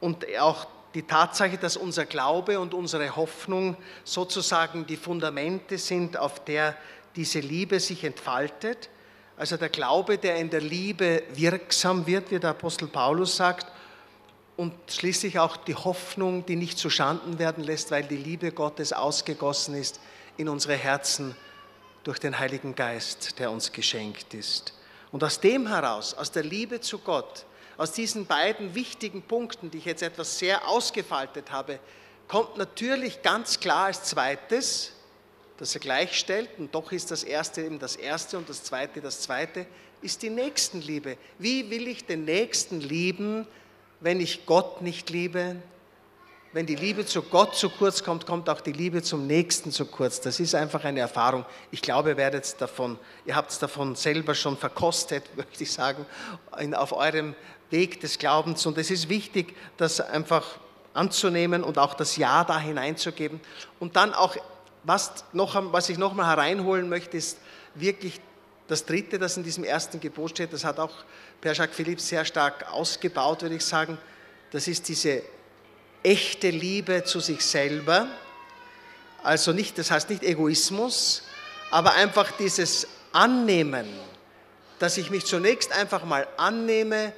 und auch die Tatsache, dass unser Glaube und unsere Hoffnung sozusagen die Fundamente sind, auf der diese Liebe sich entfaltet. Also der Glaube, der in der Liebe wirksam wird, wie der Apostel Paulus sagt, und schließlich auch die Hoffnung, die nicht zu Schanden werden lässt, weil die Liebe Gottes ausgegossen ist in unsere Herzen durch den Heiligen Geist, der uns geschenkt ist. Und aus dem heraus, aus der Liebe zu Gott, aus diesen beiden wichtigen Punkten, die ich jetzt etwas sehr ausgefaltet habe, kommt natürlich ganz klar als zweites, dass er gleichstellt, und doch ist das erste eben das erste und das zweite das zweite, ist die Nächstenliebe. Wie will ich den Nächsten lieben, wenn ich Gott nicht liebe, wenn die Liebe zu Gott zu kurz kommt, kommt auch die Liebe zum Nächsten zu kurz. Das ist einfach eine Erfahrung. Ich glaube, ihr werdet davon, ihr habt es davon selber schon verkostet, möchte ich sagen, auf eurem Weg des Glaubens. Und es ist wichtig, das einfach anzunehmen und auch das Ja da hineinzugeben. Und dann auch, was, noch, was ich nochmal hereinholen möchte, ist wirklich das Dritte, das in diesem ersten Gebot steht. Das hat auch Per Jacques Philippe sehr stark ausgebaut, würde ich sagen. Das ist diese echte Liebe zu sich selber. Also nicht, das heißt nicht Egoismus, aber einfach dieses Annehmen dass ich mich zunächst einfach mal annehme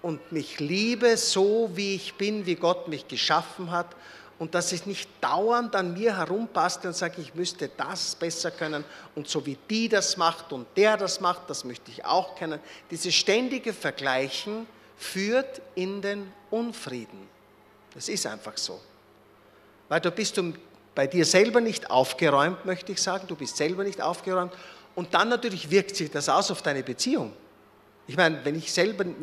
und mich liebe, so wie ich bin, wie Gott mich geschaffen hat und dass ich nicht dauernd an mir herumpasste und sage, ich müsste das besser können und so wie die das macht und der das macht, das möchte ich auch kennen. Dieses ständige Vergleichen führt in den Unfrieden. Das ist einfach so. Weil du bist du bei dir selber nicht aufgeräumt, möchte ich sagen, du bist selber nicht aufgeräumt und dann natürlich wirkt sich das aus auf deine Beziehung. Ich meine, wenn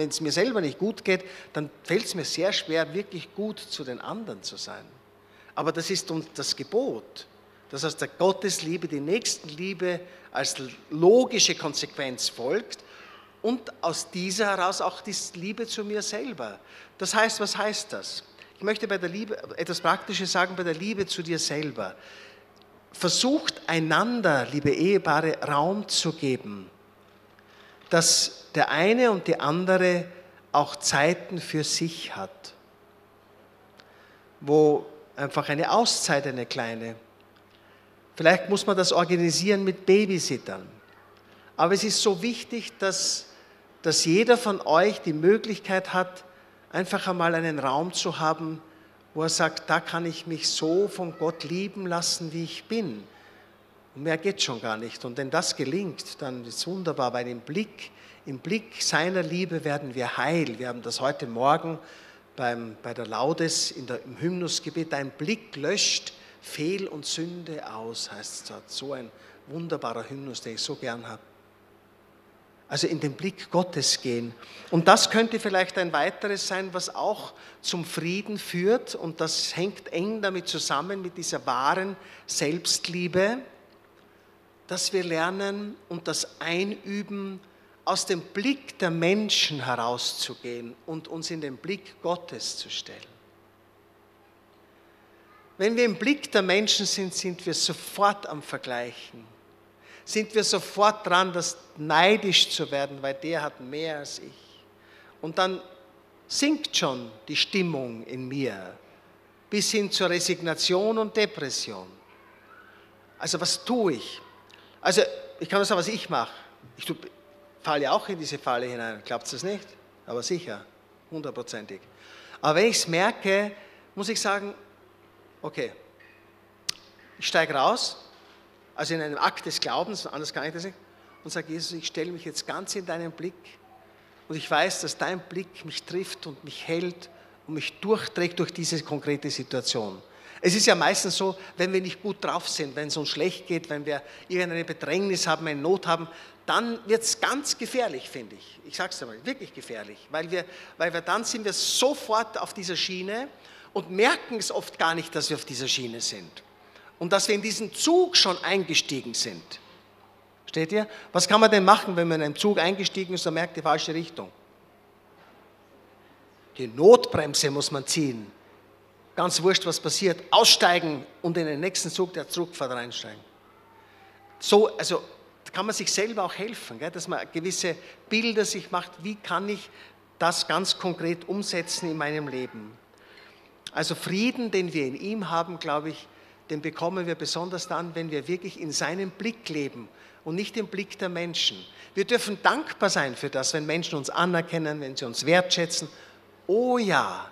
es mir selber nicht gut geht, dann fällt es mir sehr schwer, wirklich gut zu den anderen zu sein. Aber das ist uns das Gebot, dass aus der Gottesliebe die Nächstenliebe als logische Konsequenz folgt und aus dieser heraus auch die Liebe zu mir selber. Das heißt, was heißt das? Ich möchte bei der Liebe etwas Praktisches sagen, bei der Liebe zu dir selber versucht einander, liebe Ehepaare, Raum zu geben, dass der eine und die andere auch Zeiten für sich hat, wo einfach eine Auszeit, eine kleine. Vielleicht muss man das organisieren mit Babysittern. Aber es ist so wichtig, dass, dass jeder von euch die Möglichkeit hat, einfach einmal einen Raum zu haben, wo er sagt, da kann ich mich so von Gott lieben lassen, wie ich bin. Und mehr geht schon gar nicht. Und wenn das gelingt, dann ist es wunderbar, weil im Blick, im Blick seiner Liebe werden wir heil. Wir haben das heute Morgen beim, bei der Laudes der, im Hymnusgebet. Dein Blick löscht Fehl und Sünde aus, heißt es dort. So ein wunderbarer Hymnus, den ich so gern habe also in den Blick Gottes gehen. Und das könnte vielleicht ein weiteres sein, was auch zum Frieden führt. Und das hängt eng damit zusammen, mit dieser wahren Selbstliebe, dass wir lernen und das einüben, aus dem Blick der Menschen herauszugehen und uns in den Blick Gottes zu stellen. Wenn wir im Blick der Menschen sind, sind wir sofort am Vergleichen sind wir sofort dran, das neidisch zu werden, weil der hat mehr als ich. Und dann sinkt schon die Stimmung in mir bis hin zur Resignation und Depression. Also was tue ich? Also ich kann nur sagen, was ich mache. Ich falle ja auch in diese Falle hinein. Glaubt es nicht? Aber sicher, hundertprozentig. Aber wenn ich es merke, muss ich sagen, okay, ich steige raus, also in einem Akt des Glaubens, anders kann ich das nicht, und sage, Jesus, ich stelle mich jetzt ganz in deinen Blick und ich weiß, dass dein Blick mich trifft und mich hält und mich durchträgt durch diese konkrete Situation. Es ist ja meistens so, wenn wir nicht gut drauf sind, wenn es uns schlecht geht, wenn wir irgendeine Bedrängnis haben, eine Not haben, dann wird es ganz gefährlich, finde ich. Ich sage es einmal, wirklich gefährlich, weil wir, weil wir dann sind wir sofort auf dieser Schiene und merken es oft gar nicht, dass wir auf dieser Schiene sind und dass wir in diesen Zug schon eingestiegen sind. Steht ihr? Was kann man denn machen, wenn man in einen Zug eingestiegen ist und merkt die falsche Richtung? Die Notbremse muss man ziehen. Ganz wurscht, was passiert. Aussteigen und in den nächsten Zug, der Zugfahrt reinsteigen. So, also kann man sich selber auch helfen, gell? dass man gewisse Bilder sich macht. Wie kann ich das ganz konkret umsetzen in meinem Leben? Also Frieden, den wir in ihm haben, glaube ich, den bekommen wir besonders dann, wenn wir wirklich in seinem Blick leben und nicht im Blick der Menschen. Wir dürfen dankbar sein für das, wenn Menschen uns anerkennen, wenn sie uns wertschätzen. Oh ja,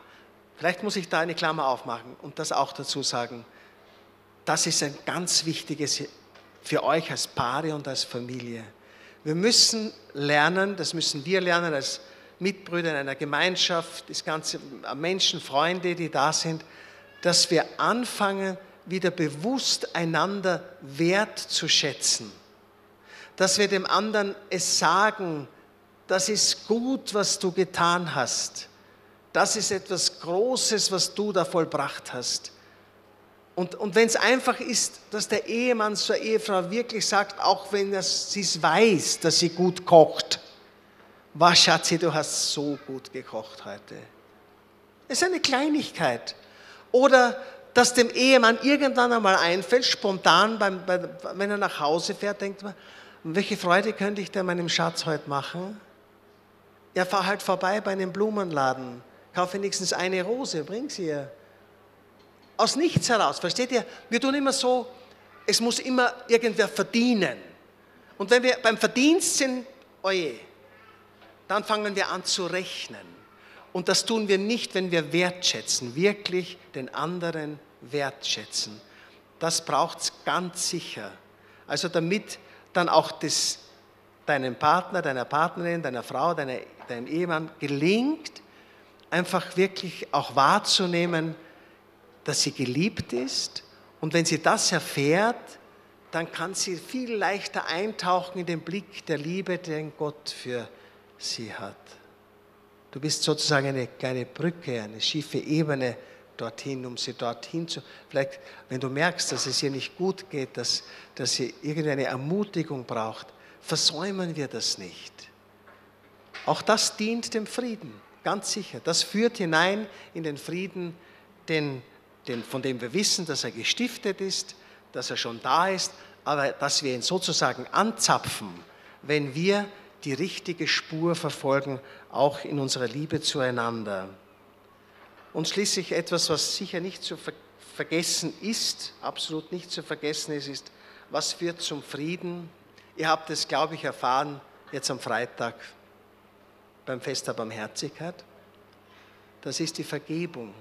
vielleicht muss ich da eine Klammer aufmachen und das auch dazu sagen. Das ist ein ganz wichtiges für euch als Paare und als Familie. Wir müssen lernen, das müssen wir lernen als Mitbrüder in einer Gemeinschaft, das ganze Menschen, Freunde, die da sind, dass wir anfangen, wieder bewusst einander wertzuschätzen. Dass wir dem anderen es sagen, das ist gut, was du getan hast. Das ist etwas Großes, was du da vollbracht hast. Und, und wenn es einfach ist, dass der Ehemann zur Ehefrau wirklich sagt, auch wenn sie es weiß, dass sie gut kocht, was Schatzi, du hast so gut gekocht heute. Das ist eine Kleinigkeit. Oder dass dem Ehemann irgendwann einmal einfällt, spontan, beim, bei, wenn er nach Hause fährt, denkt man, welche Freude könnte ich denn meinem Schatz heute machen? Ja, fahr halt vorbei bei einem Blumenladen, kauf wenigstens eine Rose, bring sie ihr. Aus nichts heraus, versteht ihr? Wir tun immer so, es muss immer irgendwer verdienen. Und wenn wir beim Verdienst sind, oje, dann fangen wir an zu rechnen. Und das tun wir nicht, wenn wir wertschätzen, wirklich den anderen wertschätzen. Das braucht es ganz sicher. Also damit dann auch das deinem Partner, deiner Partnerin, deiner Frau, deiner, deinem Ehemann gelingt, einfach wirklich auch wahrzunehmen, dass sie geliebt ist. Und wenn sie das erfährt, dann kann sie viel leichter eintauchen in den Blick der Liebe, den Gott für sie hat. Du bist sozusagen eine kleine Brücke, eine schiefe Ebene dorthin, um sie dorthin zu. Vielleicht, wenn du merkst, dass es ihr nicht gut geht, dass, dass sie irgendeine Ermutigung braucht, versäumen wir das nicht. Auch das dient dem Frieden, ganz sicher. Das führt hinein in den Frieden, den, den, von dem wir wissen, dass er gestiftet ist, dass er schon da ist, aber dass wir ihn sozusagen anzapfen, wenn wir die richtige Spur verfolgen, auch in unserer Liebe zueinander. Und schließlich etwas, was sicher nicht zu vergessen ist, absolut nicht zu vergessen ist, ist, was führt zum Frieden? Ihr habt es, glaube ich, erfahren jetzt am Freitag beim Fest der Barmherzigkeit. Das ist die Vergebung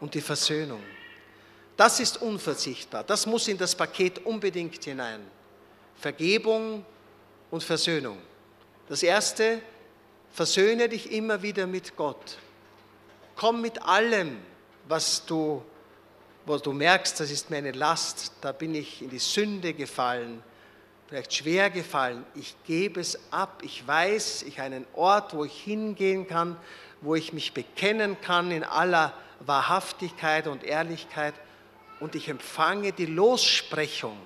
und die Versöhnung. Das ist unverzichtbar. Das muss in das Paket unbedingt hinein. Vergebung und Versöhnung. Das erste, versöhne dich immer wieder mit Gott. Komm mit allem, was du, wo du merkst, das ist mir eine Last, da bin ich in die Sünde gefallen, vielleicht schwer gefallen. Ich gebe es ab. Ich weiß, ich habe einen Ort, wo ich hingehen kann, wo ich mich bekennen kann in aller Wahrhaftigkeit und Ehrlichkeit und ich empfange die Lossprechung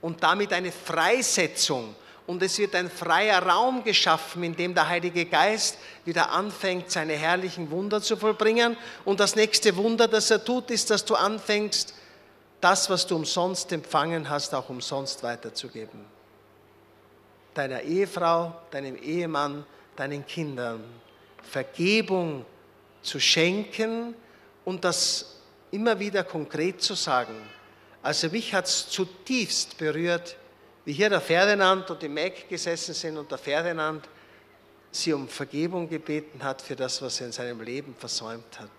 und damit eine Freisetzung und es wird ein freier Raum geschaffen, in dem der Heilige Geist wieder anfängt, seine herrlichen Wunder zu vollbringen. Und das nächste Wunder, das er tut, ist, dass du anfängst, das, was du umsonst empfangen hast, auch umsonst weiterzugeben. Deiner Ehefrau, deinem Ehemann, deinen Kindern. Vergebung zu schenken und das immer wieder konkret zu sagen. Also mich hat es zutiefst berührt, wie hier der Ferdinand und die Meg gesessen sind und der Ferdinand sie um Vergebung gebeten hat für das, was er in seinem Leben versäumt hat.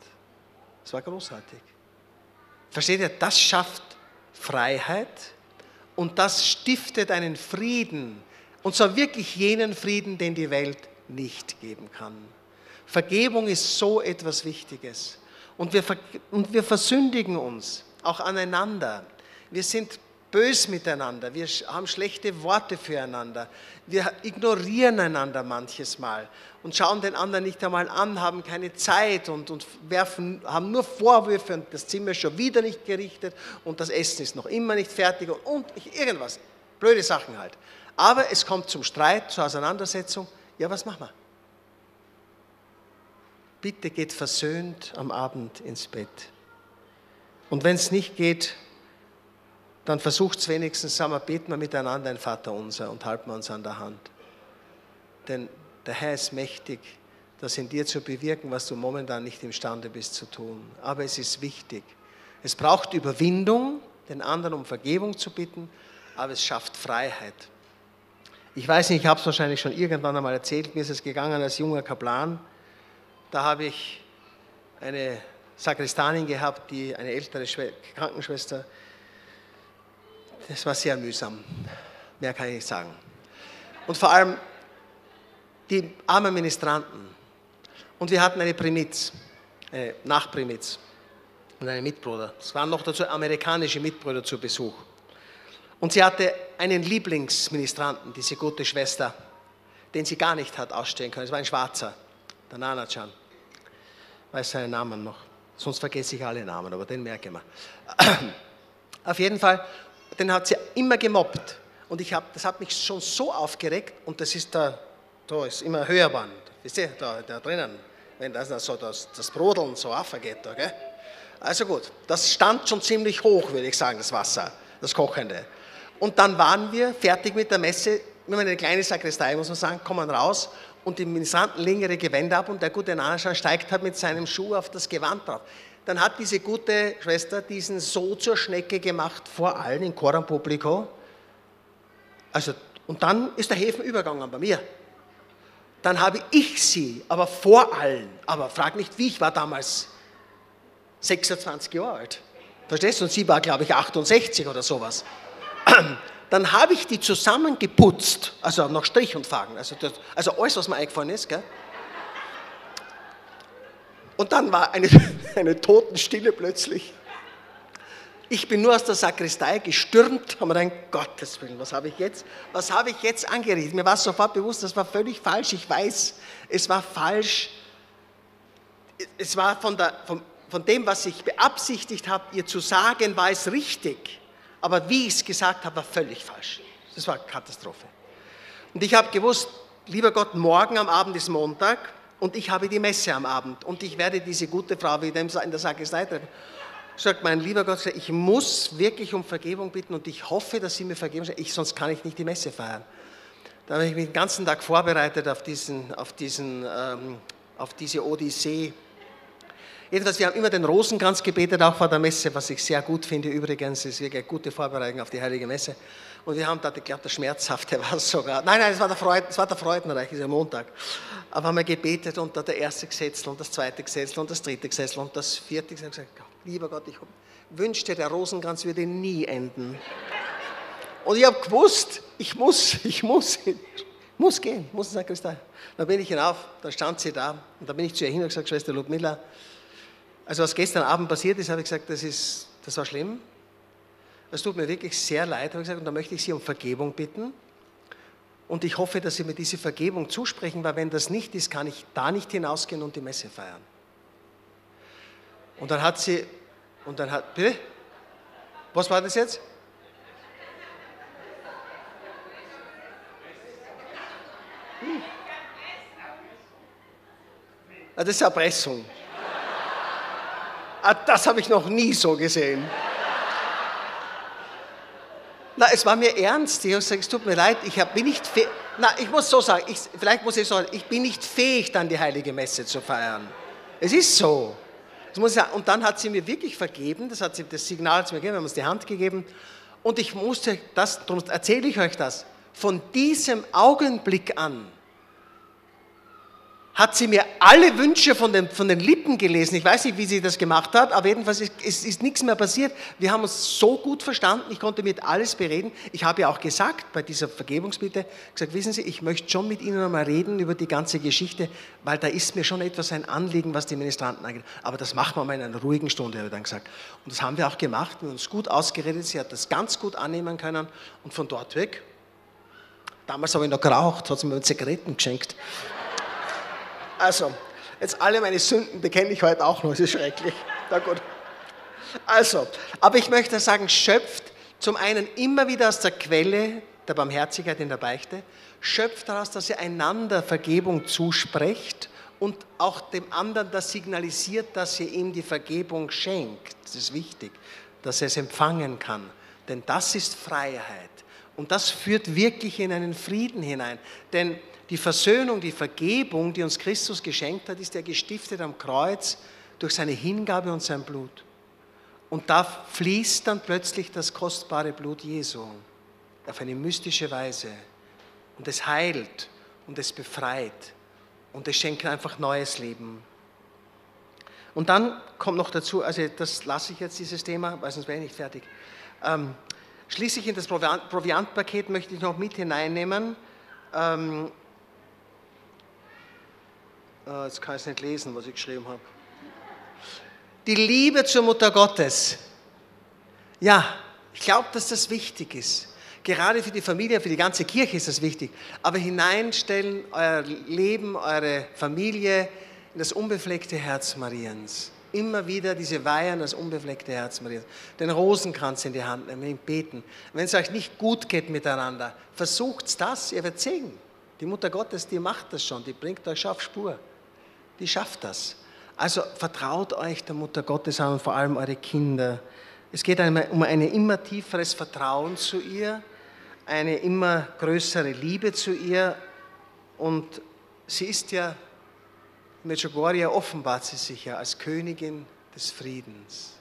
Das war großartig. Versteht ihr, das schafft Freiheit und das stiftet einen Frieden, und zwar wirklich jenen Frieden, den die Welt nicht geben kann. Vergebung ist so etwas Wichtiges. Und wir, und wir versündigen uns auch aneinander. Wir sind bös miteinander, wir haben schlechte Worte füreinander, wir ignorieren einander manches Mal und schauen den anderen nicht einmal an, haben keine Zeit und, und werfen, haben nur Vorwürfe und das Zimmer ist schon wieder nicht gerichtet und das Essen ist noch immer nicht fertig und, und irgendwas. Blöde Sachen halt. Aber es kommt zum Streit, zur Auseinandersetzung. Ja, was machen wir? Bitte geht versöhnt am Abend ins Bett. Und wenn es nicht geht, dann versucht es wenigstens, sagen wir, beten wir miteinander ein Vater unser und halten wir uns an der Hand. Denn der Herr ist mächtig, das in dir zu bewirken, was du momentan nicht imstande bist zu tun. Aber es ist wichtig. Es braucht Überwindung, den anderen um Vergebung zu bitten, aber es schafft Freiheit. Ich weiß nicht, ich habe es wahrscheinlich schon irgendwann einmal erzählt, mir ist es gegangen als junger Kaplan. Da habe ich eine Sakristanin gehabt, die eine ältere Krankenschwester, das war sehr mühsam. Mehr kann ich nicht sagen. Und vor allem die armen Ministranten. Und wir hatten eine Primiz, eine Nachprimiz und einen Mitbruder. Es waren noch dazu amerikanische Mitbrüder zu Besuch. Und sie hatte einen Lieblingsministranten, diese gute Schwester, den sie gar nicht hat ausstehen können. Es war ein Schwarzer, der Nana-chan. Weiß seinen Namen noch. Sonst vergesse ich alle Namen, aber den merke ich mir. Auf jeden Fall den hat sie immer gemobbt. Und ich hab, das hat mich schon so aufgeregt und das ist da, da ist immer Höherband. Wisst ihr, da, da drinnen, wenn das, so das, das Brodeln so aufgeht. Da? Also gut, das stand schon ziemlich hoch, würde ich sagen, das Wasser, das Kochende. Und dann waren wir fertig mit der Messe, wir haben eine kleine Sakristei, muss man sagen, kommen raus und die Ministranten legen ihre Gewände ab und der gute Nanaschan steigt halt mit seinem Schuh auf das Gewand drauf dann hat diese gute Schwester diesen so zur Schnecke gemacht, vor allen in Choram Publico. Also, und dann ist der Häfen übergegangen bei mir. dann habe ich sie, aber vor allen, aber frag nicht wie, ich war damals 26 Jahre alt. Verstehst du? Und sie war, glaube ich, 68 oder sowas. Dann habe ich die zusammengeputzt, also noch Strich und Faden, also, also alles, was mir eingefallen ist. Gell? Und dann war eine, eine Totenstille plötzlich. Ich bin nur aus der Sakristei gestürmt, haben mir gedacht, Gottes Willen, was habe ich jetzt, was habe ich jetzt angerichtet? Mir war sofort bewusst, das war völlig falsch. Ich weiß, es war falsch. Es war von, der, von, von dem, was ich beabsichtigt habe, ihr zu sagen, war es richtig. Aber wie ich es gesagt habe, war völlig falsch. Das war Katastrophe. Und ich habe gewusst, lieber Gott, morgen am Abend ist Montag und ich habe die Messe am Abend und ich werde diese gute Frau wieder in der Sakristei treffen sagt mein lieber Gott, ich muss wirklich um Vergebung bitten und ich hoffe, dass Sie mir vergeben, ich, sonst kann ich nicht die Messe feiern. Da habe ich mich den ganzen Tag vorbereitet auf, diesen, auf, diesen, ähm, auf diese Odyssee. Jedenfalls, wir haben immer den Rosenkranz gebetet, auch vor der Messe, was ich sehr gut finde übrigens. Ist wirklich eine gute Vorbereitung auf die Heilige Messe. Und wir haben da, ich glaube, der Schmerzhafte war es sogar. Nein, nein, es war der, Freud, es war der Freudenreich, ist ja Montag. Aber haben wir gebetet und da der erste Gesetzel und das zweite Gesetzel und das dritte Gesetzel und das vierte Gesetzel. Ich gesagt, lieber Gott, ich wünschte, der Rosenkranz würde nie enden. Und ich habe gewusst, ich muss, ich muss, muss gehen, muss ins Sakristei. Dann bin ich hinauf, da stand sie da und da bin ich zu ihr hin und gesagt, Schwester Ludmilla, also was gestern Abend passiert ist, habe ich gesagt, das, ist, das war schlimm. Es tut mir wirklich sehr leid, habe ich gesagt, und da möchte ich Sie um Vergebung bitten. Und ich hoffe, dass Sie mir diese Vergebung zusprechen, weil wenn das nicht ist, kann ich da nicht hinausgehen und die Messe feiern. Und dann hat sie, und dann hat, bitte? Was war das jetzt? Hm. Ah, das ist Erpressung. Ah, das habe ich noch nie so gesehen. Na, es war mir ernst. Ich habe gesagt, es tut mir leid, ich bin nicht fähig. Na, ich muss so sagen, ich, vielleicht muss ich sagen, ich bin nicht fähig, dann die heilige Messe zu feiern. Es ist so. Und dann hat sie mir wirklich vergeben, das hat sie das Signal zu mir gegeben, wir haben uns die Hand gegeben. Und ich musste, das, darum erzähle ich euch das, von diesem Augenblick an hat sie mir alle Wünsche von den, von den Lippen gelesen. Ich weiß nicht, wie sie das gemacht hat, aber jedenfalls ist, ist, ist nichts mehr passiert. Wir haben uns so gut verstanden, ich konnte mit alles bereden. Ich habe ja auch gesagt bei dieser Vergebungsbitte, gesagt, wissen Sie, ich möchte schon mit Ihnen einmal reden über die ganze Geschichte, weil da ist mir schon etwas ein Anliegen, was die Ministranten angeht. Aber das machen wir mal in einer ruhigen Stunde, habe ich dann gesagt. Und das haben wir auch gemacht, wir haben uns gut ausgeredet, sie hat das ganz gut annehmen können und von dort weg, damals habe ich noch geraucht, hat sie mir Zigaretten geschenkt. Also, jetzt alle meine Sünden bekenne ich heute auch noch, das ist schrecklich. Na gut. Also, aber ich möchte sagen, schöpft zum einen immer wieder aus der Quelle der Barmherzigkeit in der Beichte, schöpft daraus, dass ihr einander Vergebung zusprecht und auch dem anderen das signalisiert, dass ihr ihm die Vergebung schenkt. Das ist wichtig, dass er es empfangen kann. Denn das ist Freiheit. Und das führt wirklich in einen Frieden hinein. Denn die Versöhnung, die Vergebung, die uns Christus geschenkt hat, ist er gestiftet am Kreuz durch seine Hingabe und sein Blut. Und da fließt dann plötzlich das kostbare Blut Jesu auf eine mystische Weise. Und es heilt und es befreit und es schenkt einfach neues Leben. Und dann kommt noch dazu, also das lasse ich jetzt, dieses Thema, weil sonst wäre ich nicht fertig. Ähm, schließlich in das Proviantpaket möchte ich noch mit hineinnehmen, ähm, Ah, jetzt kann ich es nicht lesen, was ich geschrieben habe. Die Liebe zur Mutter Gottes. Ja, ich glaube, dass das wichtig ist. Gerade für die Familie, für die ganze Kirche ist das wichtig. Aber hineinstellen euer Leben, eure Familie in das unbefleckte Herz Mariens. Immer wieder diese Weihen, das unbefleckte Herz Mariens. Den Rosenkranz in die Hand nehmen, beten. Wenn es euch nicht gut geht miteinander, versucht das, ihr werdet sehen. Die Mutter Gottes, die macht das schon, die bringt euch auf Spur die schafft das. Also vertraut euch der Mutter Gottes an und vor allem eure Kinder. Es geht um ein immer tieferes Vertrauen zu ihr, eine immer größere Liebe zu ihr und sie ist ja, Medjugorje offenbart sie sich ja als Königin des Friedens.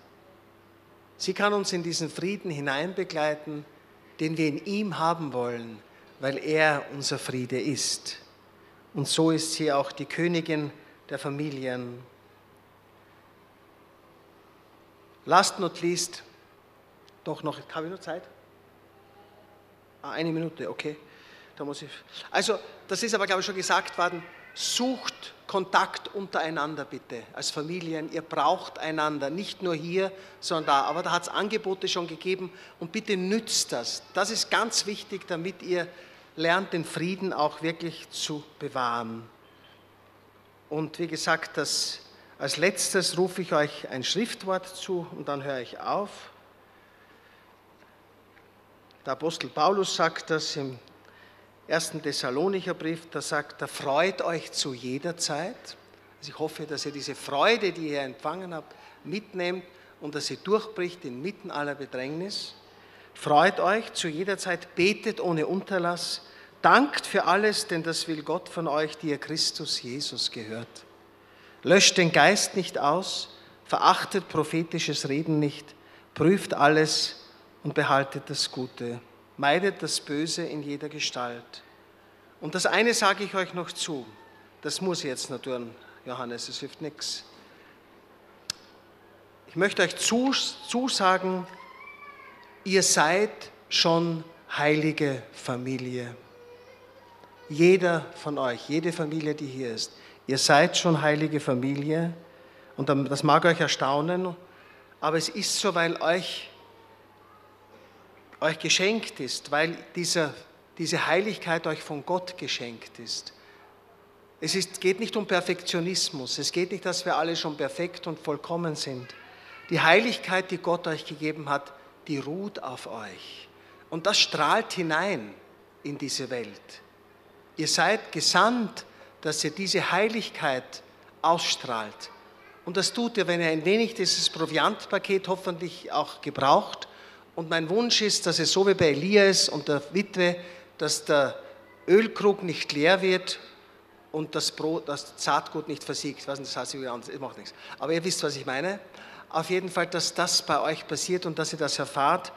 Sie kann uns in diesen Frieden hineinbegleiten, den wir in ihm haben wollen, weil er unser Friede ist. Und so ist sie auch die Königin der Familien. Last not least, doch noch, habe ich noch Zeit? Ah, eine Minute, okay. Da muss ich. Also, das ist aber, glaube ich, schon gesagt worden. Sucht Kontakt untereinander bitte als Familien. Ihr braucht einander, nicht nur hier, sondern da. Aber da hat es Angebote schon gegeben und bitte nützt das. Das ist ganz wichtig, damit ihr lernt, den Frieden auch wirklich zu bewahren. Und wie gesagt, das, als letztes rufe ich euch ein Schriftwort zu und dann höre ich auf. Der Apostel Paulus sagt das im ersten Thessalonicher Brief, da sagt er, freut euch zu jeder Zeit. Also ich hoffe, dass ihr diese Freude, die ihr empfangen habt, mitnehmt und dass sie durchbricht inmitten aller Bedrängnis. Freut euch zu jeder Zeit, betet ohne Unterlass, dankt für alles, denn das will Gott von euch, die ihr Christus Jesus gehört. Löscht den Geist nicht aus, verachtet prophetisches Reden nicht, prüft alles und behaltet das Gute meidet das Böse in jeder Gestalt. Und das eine sage ich euch noch zu, das muss ich jetzt noch tun, Johannes, es hilft nichts. Ich möchte euch zusagen, ihr seid schon heilige Familie. Jeder von euch, jede Familie, die hier ist, ihr seid schon heilige Familie. Und das mag euch erstaunen, aber es ist so, weil euch euch geschenkt ist, weil dieser, diese Heiligkeit euch von Gott geschenkt ist. Es ist, geht nicht um Perfektionismus, es geht nicht, dass wir alle schon perfekt und vollkommen sind. Die Heiligkeit, die Gott euch gegeben hat, die ruht auf euch. Und das strahlt hinein in diese Welt. Ihr seid gesandt, dass ihr diese Heiligkeit ausstrahlt. Und das tut ihr, wenn ihr ein wenig dieses Proviantpaket hoffentlich auch gebraucht und mein Wunsch ist, dass es so wie bei Elias und der Witwe, dass der Ölkrug nicht leer wird und das, Brot, das Saatgut nicht versiegt. Ich weiß nicht, das heißt wieder anders, macht nichts. Aber ihr wisst, was ich meine. Auf jeden Fall, dass das bei euch passiert und dass ihr das erfahrt.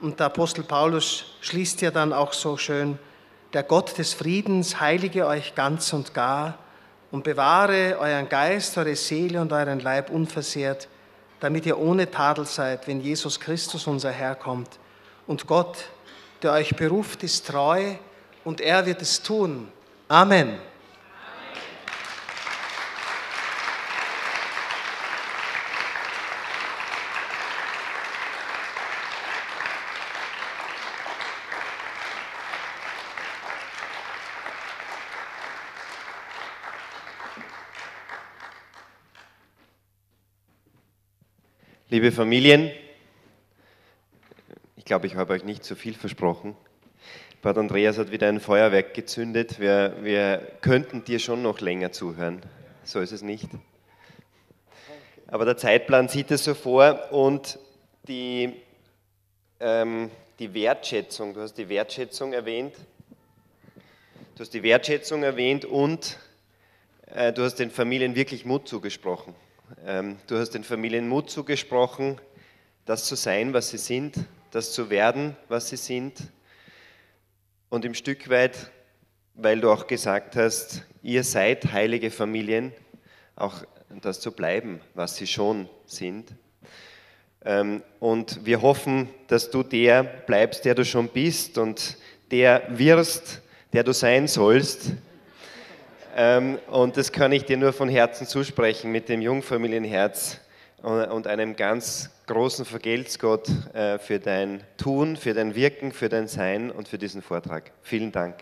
Und der Apostel Paulus schließt ja dann auch so schön, der Gott des Friedens heilige euch ganz und gar und bewahre euren Geist, eure Seele und euren Leib unversehrt damit ihr ohne Tadel seid, wenn Jesus Christus unser Herr kommt. Und Gott, der euch beruft, ist treu und er wird es tun. Amen. Liebe Familien, ich glaube, ich habe euch nicht zu viel versprochen. Bad Andreas hat wieder ein Feuerwerk gezündet. Wir, wir könnten dir schon noch länger zuhören. So ist es nicht. Aber der Zeitplan sieht es so vor und die, ähm, die Wertschätzung, du hast die Wertschätzung erwähnt. Du hast die Wertschätzung erwähnt und äh, du hast den Familien wirklich Mut zugesprochen. Ähm, du hast den Familien Mut zugesprochen, das zu sein, was sie sind, das zu werden, was sie sind. Und im Stück weit, weil du auch gesagt hast, ihr seid heilige Familien, auch das zu bleiben, was sie schon sind. Ähm, und wir hoffen, dass du der bleibst, der du schon bist und der wirst, der du sein sollst, und das kann ich dir nur von Herzen zusprechen mit dem Jungfamilienherz und einem ganz großen Vergeltsgott äh, für dein Tun, für dein Wirken, für dein Sein und für diesen Vortrag. Vielen Dank.